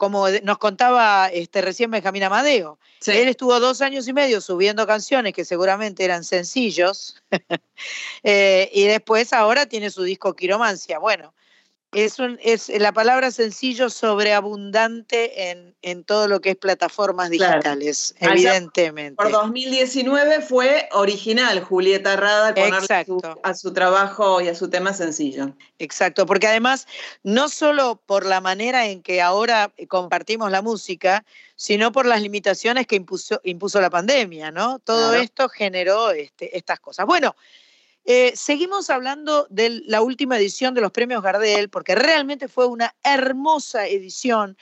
como nos contaba este, recién Benjamín Amadeo, él estuvo dos años y medio subiendo canciones que seguramente eran sencillos, [laughs] eh, y después ahora tiene su disco Quiromancia. Bueno, es, un, es la palabra sencillo sobreabundante en, en todo lo que es plataformas Claro. digitales, Allá evidentemente. Por 2019 fue original Julieta Rada ponerle su- a su trabajo y a su tema sencillo. Exacto, porque además no solo por la manera en que ahora compartimos la música, sino por las limitaciones que impuso, impuso la pandemia, ¿no? Todo Claro. esto generó este, estas cosas. Bueno, eh, seguimos hablando de la última edición de los premios Gardel, porque realmente fue una hermosa edición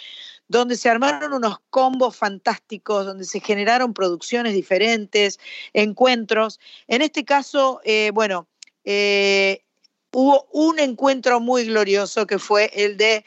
donde se armaron unos combos fantásticos, donde se generaron producciones diferentes, encuentros. En este caso, eh, bueno, eh, hubo un encuentro muy glorioso que fue el de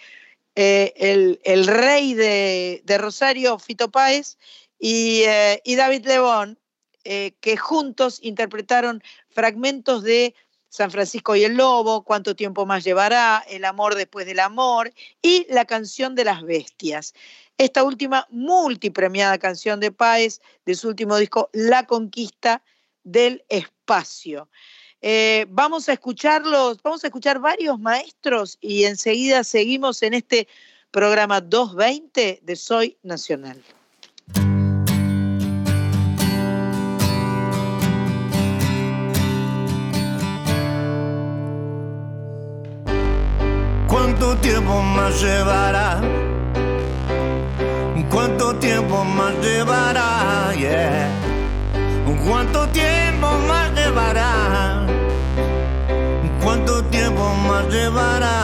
eh, el, rey de, Rosario, Fito Páez, y, y David Lebón, eh, que juntos interpretaron fragmentos de San Francisco y el Lobo, Cuánto tiempo más llevará, El amor después del amor y La canción de las bestias. Esta última multipremiada canción de Páez de su último disco, La conquista del espacio. Eh, vamos a escucharlos, vamos a escuchar varios maestros y enseguida seguimos en este programa 220 de Soy Nacional. Tiempo más llevará? ¿Cuánto tiempo más llevará? Yeah. ¿Cuánto tiempo más llevará? ¿Cuánto tiempo más llevará?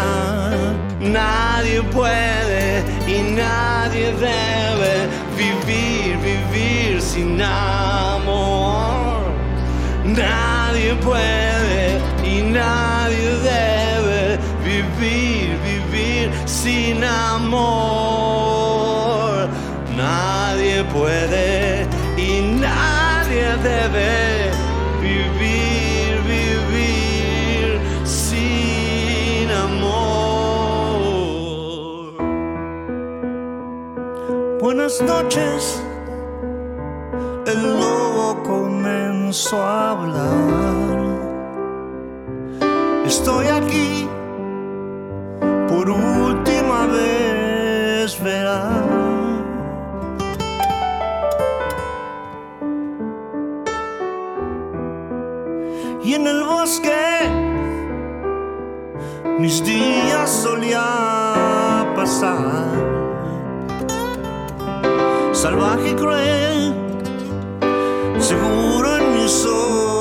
Nadie puede y nadie debe vivir, vivir sin amor. Nadie puede y nadie debe vivir, sin amor. Nadie puede y nadie debe vivir, vivir sin amor. Buenas noches. El lobo comenzó a hablar. Por última vez, verás. Y en el bosque mis días solía pasar. Salvaje y cruel, seguro en mi soledad.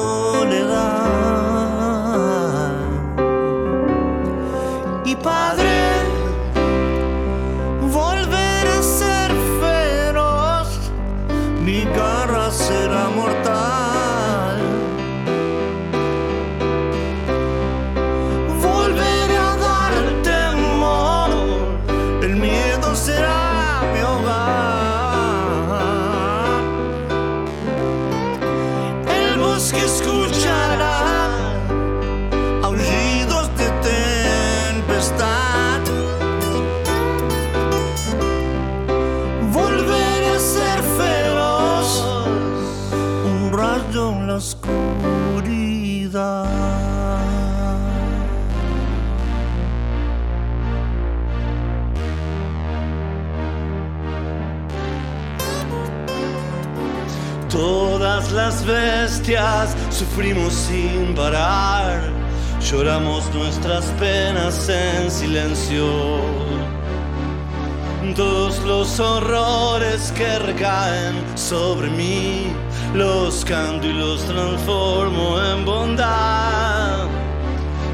Bestias sufrimos sin parar, lloramos nuestras penas en silencio. Todos los horrores que recaen sobre mí, los canto y los transformo en bondad.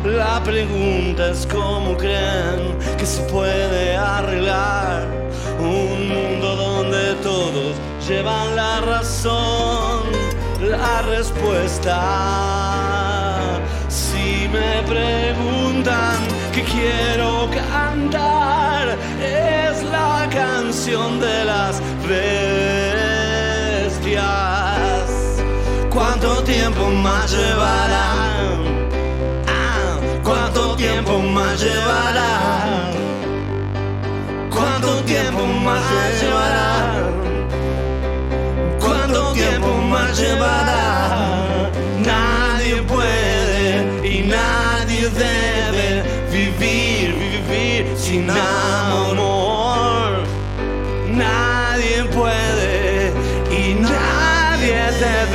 La pregunta es cómo creen que se puede arreglar un mundo donde todos llevan la razón, la respuesta. Si me preguntan qué quiero cantar, es la canción de las bestias. ¿Cuánto tiempo más llevarán? Ah, ¿Cuánto tiempo más llevará? ¿Cuánto tiempo más llevará? Nadie puede y nadie debe vivir, vivir sin amor. Nadie puede y nadie debe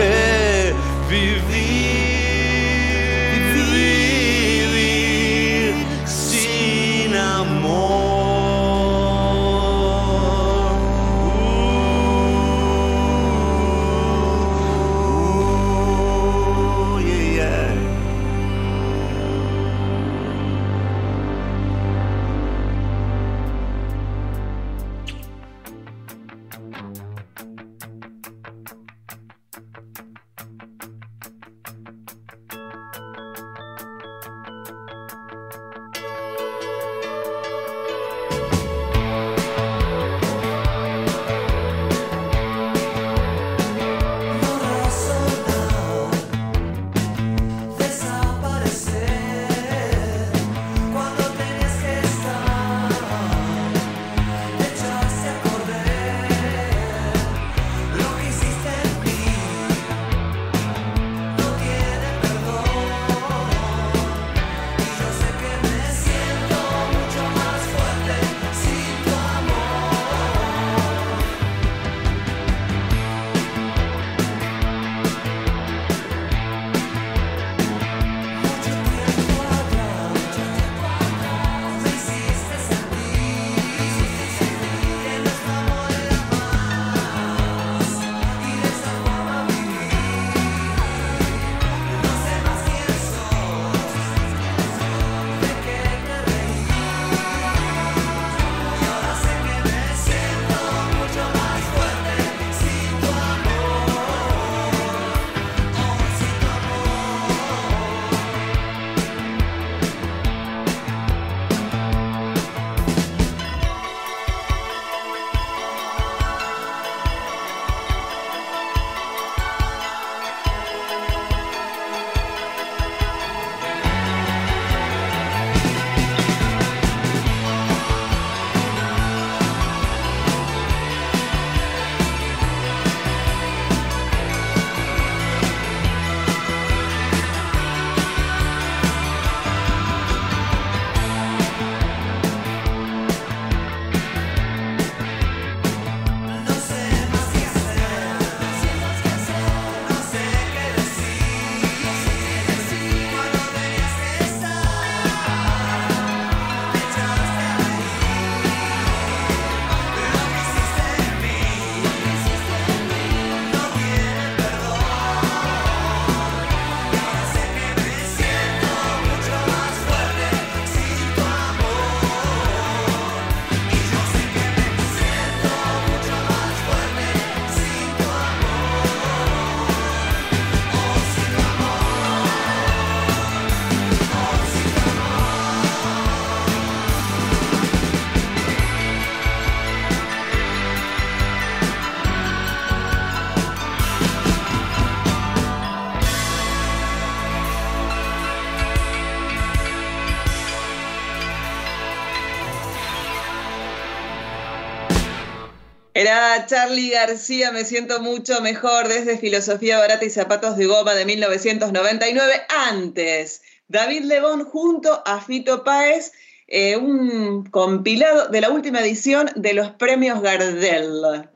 Charlie García, me siento mucho mejor desde Filosofía Barata y Zapatos de Goma de 1999. Antes, David Lebón junto a Fito Páez, eh, un compilado de la última edición de los premios Gardel.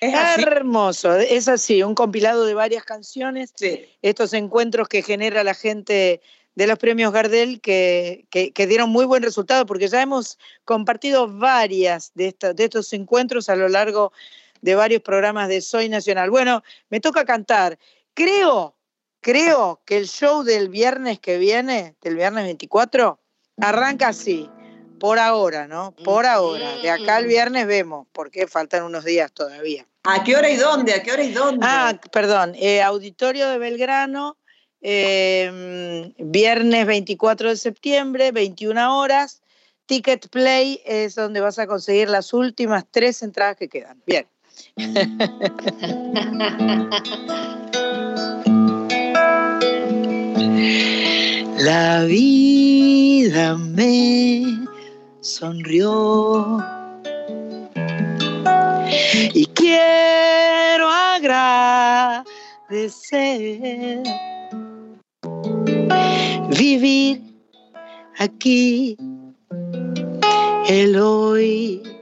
¿Es así? Hermoso, es así, un compilado de varias canciones, estos encuentros que genera la gente de los premios Gardel que, que- que dieron muy buen resultado, porque ya hemos compartido varias de, esta- de estos encuentros a lo largo de varios programas de Soy Nacional. Bueno, me toca cantar. Creo, creo que el show del viernes que viene, del viernes 24, arranca así, por ahora, ¿no? Por ahora. De acá al viernes vemos, porque faltan unos días todavía. ¿A qué hora y dónde? ¿A qué hora y dónde? Ah, perdón, eh, Auditorio de Belgrano, eh, viernes 24 de septiembre, 21 horas. Ticket Play es donde vas a conseguir las últimas tres entradas que quedan. Bien. [laughs] La vida me sonrió y quiero agradecer vivir aquí el hoy.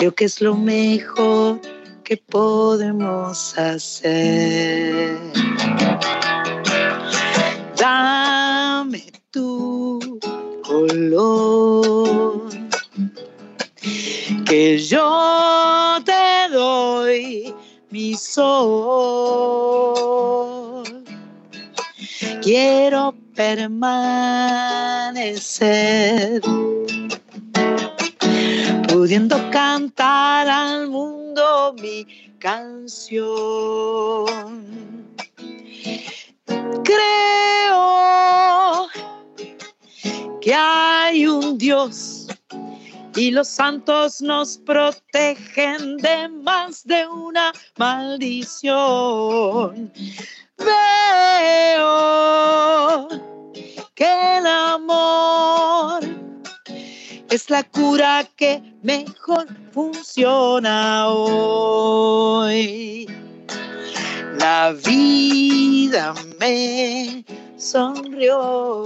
Creo que es lo mejor que podemos hacer. Dame tu color, que yo te doy mi sol. Quiero permanecer pudiendo cantar al mundo mi canción. Creo que hay un Dios y los santos nos protegen de más de una maldición. Veo que el amor es la cura que mejor funciona hoy. La vida me sonrió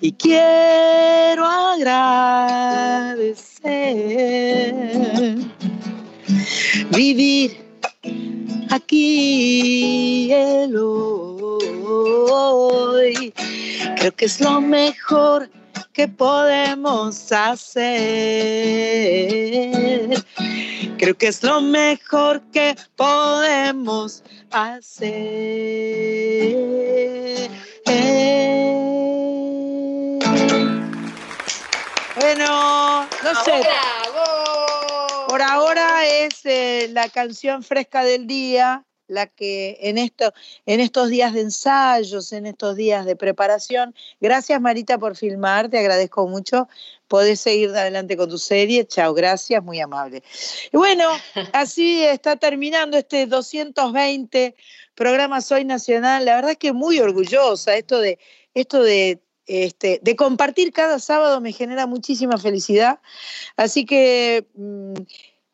y quiero agradecer vivir aquí el. Creo que es lo mejor que podemos hacer. Creo que es lo mejor que podemos hacer. Bueno, no sé. Por ahora es eh, la canción fresca del día, la que en, esto, en estos días de ensayos, en estos días de preparación. Gracias Marita por filmar, te agradezco mucho. Podés seguir adelante con tu serie. Chao, gracias, muy amable. Y bueno, [laughs] así está terminando este 220 programa Soy Nacional. La verdad es que muy orgullosa. Esto de, esto de este, de compartir cada sábado me genera muchísima felicidad. Así que mm,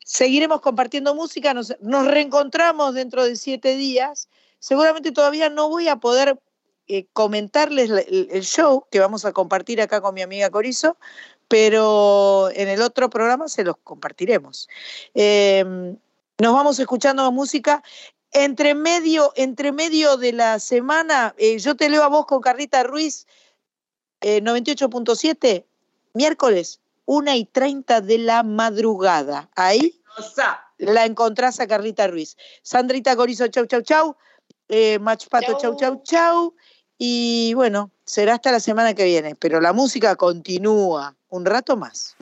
seguiremos compartiendo música, nos, reencontramos dentro de siete días. Seguramente todavía no voy a poder eh, comentarles el, show que vamos a compartir acá con mi amiga Corizo, pero en el otro programa se los compartiremos. Eh, nos vamos escuchando música. Entre medio, entre medio de la semana, eh, yo te leo a vos con Carlita Ruiz, eh, 98.7, miércoles, 1 y 30 de la madrugada. Ahí la encontrás a Carlita Ruiz. Sandrita Gorizo, chau, chau, chau. Eh, Mach Pato, chau, chau, chau. Y bueno, será hasta la semana que viene, pero la música continúa un rato más.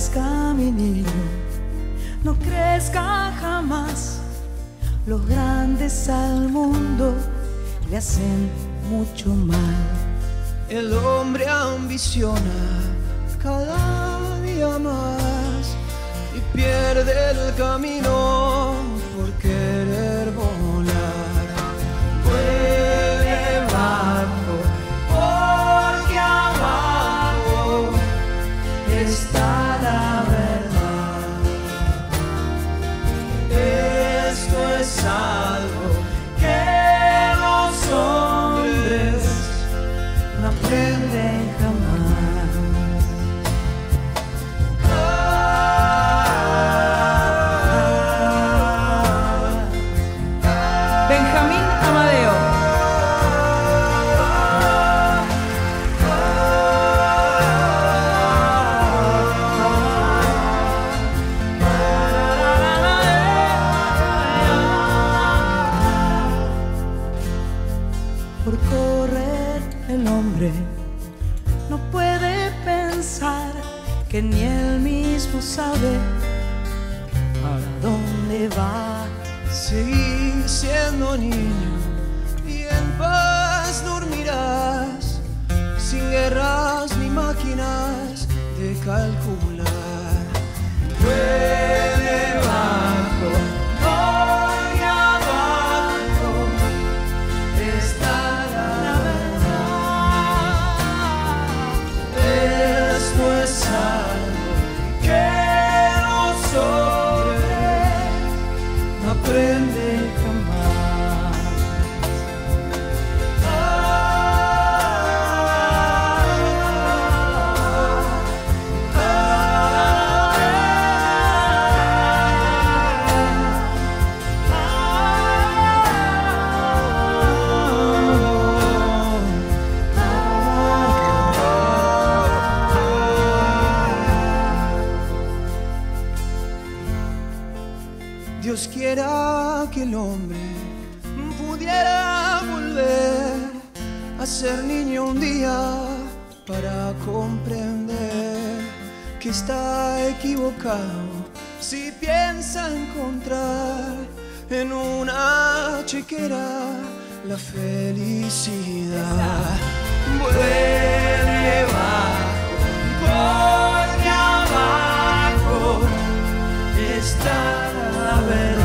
Crezca mi niño, no crezca jamás. Los grandes al mundo le hacen mucho mal. El hombre ambiciona cada día más y pierde el camino Por correr el hombre no puede pensar que ni él mismo sabe para dónde va. Seguir siendo niño y en paz dormirás, sin guerras ni máquinas de calcular. Si piensa encontrar en una chequera la felicidad. Vuelve bajo, porque abajo está la verdad.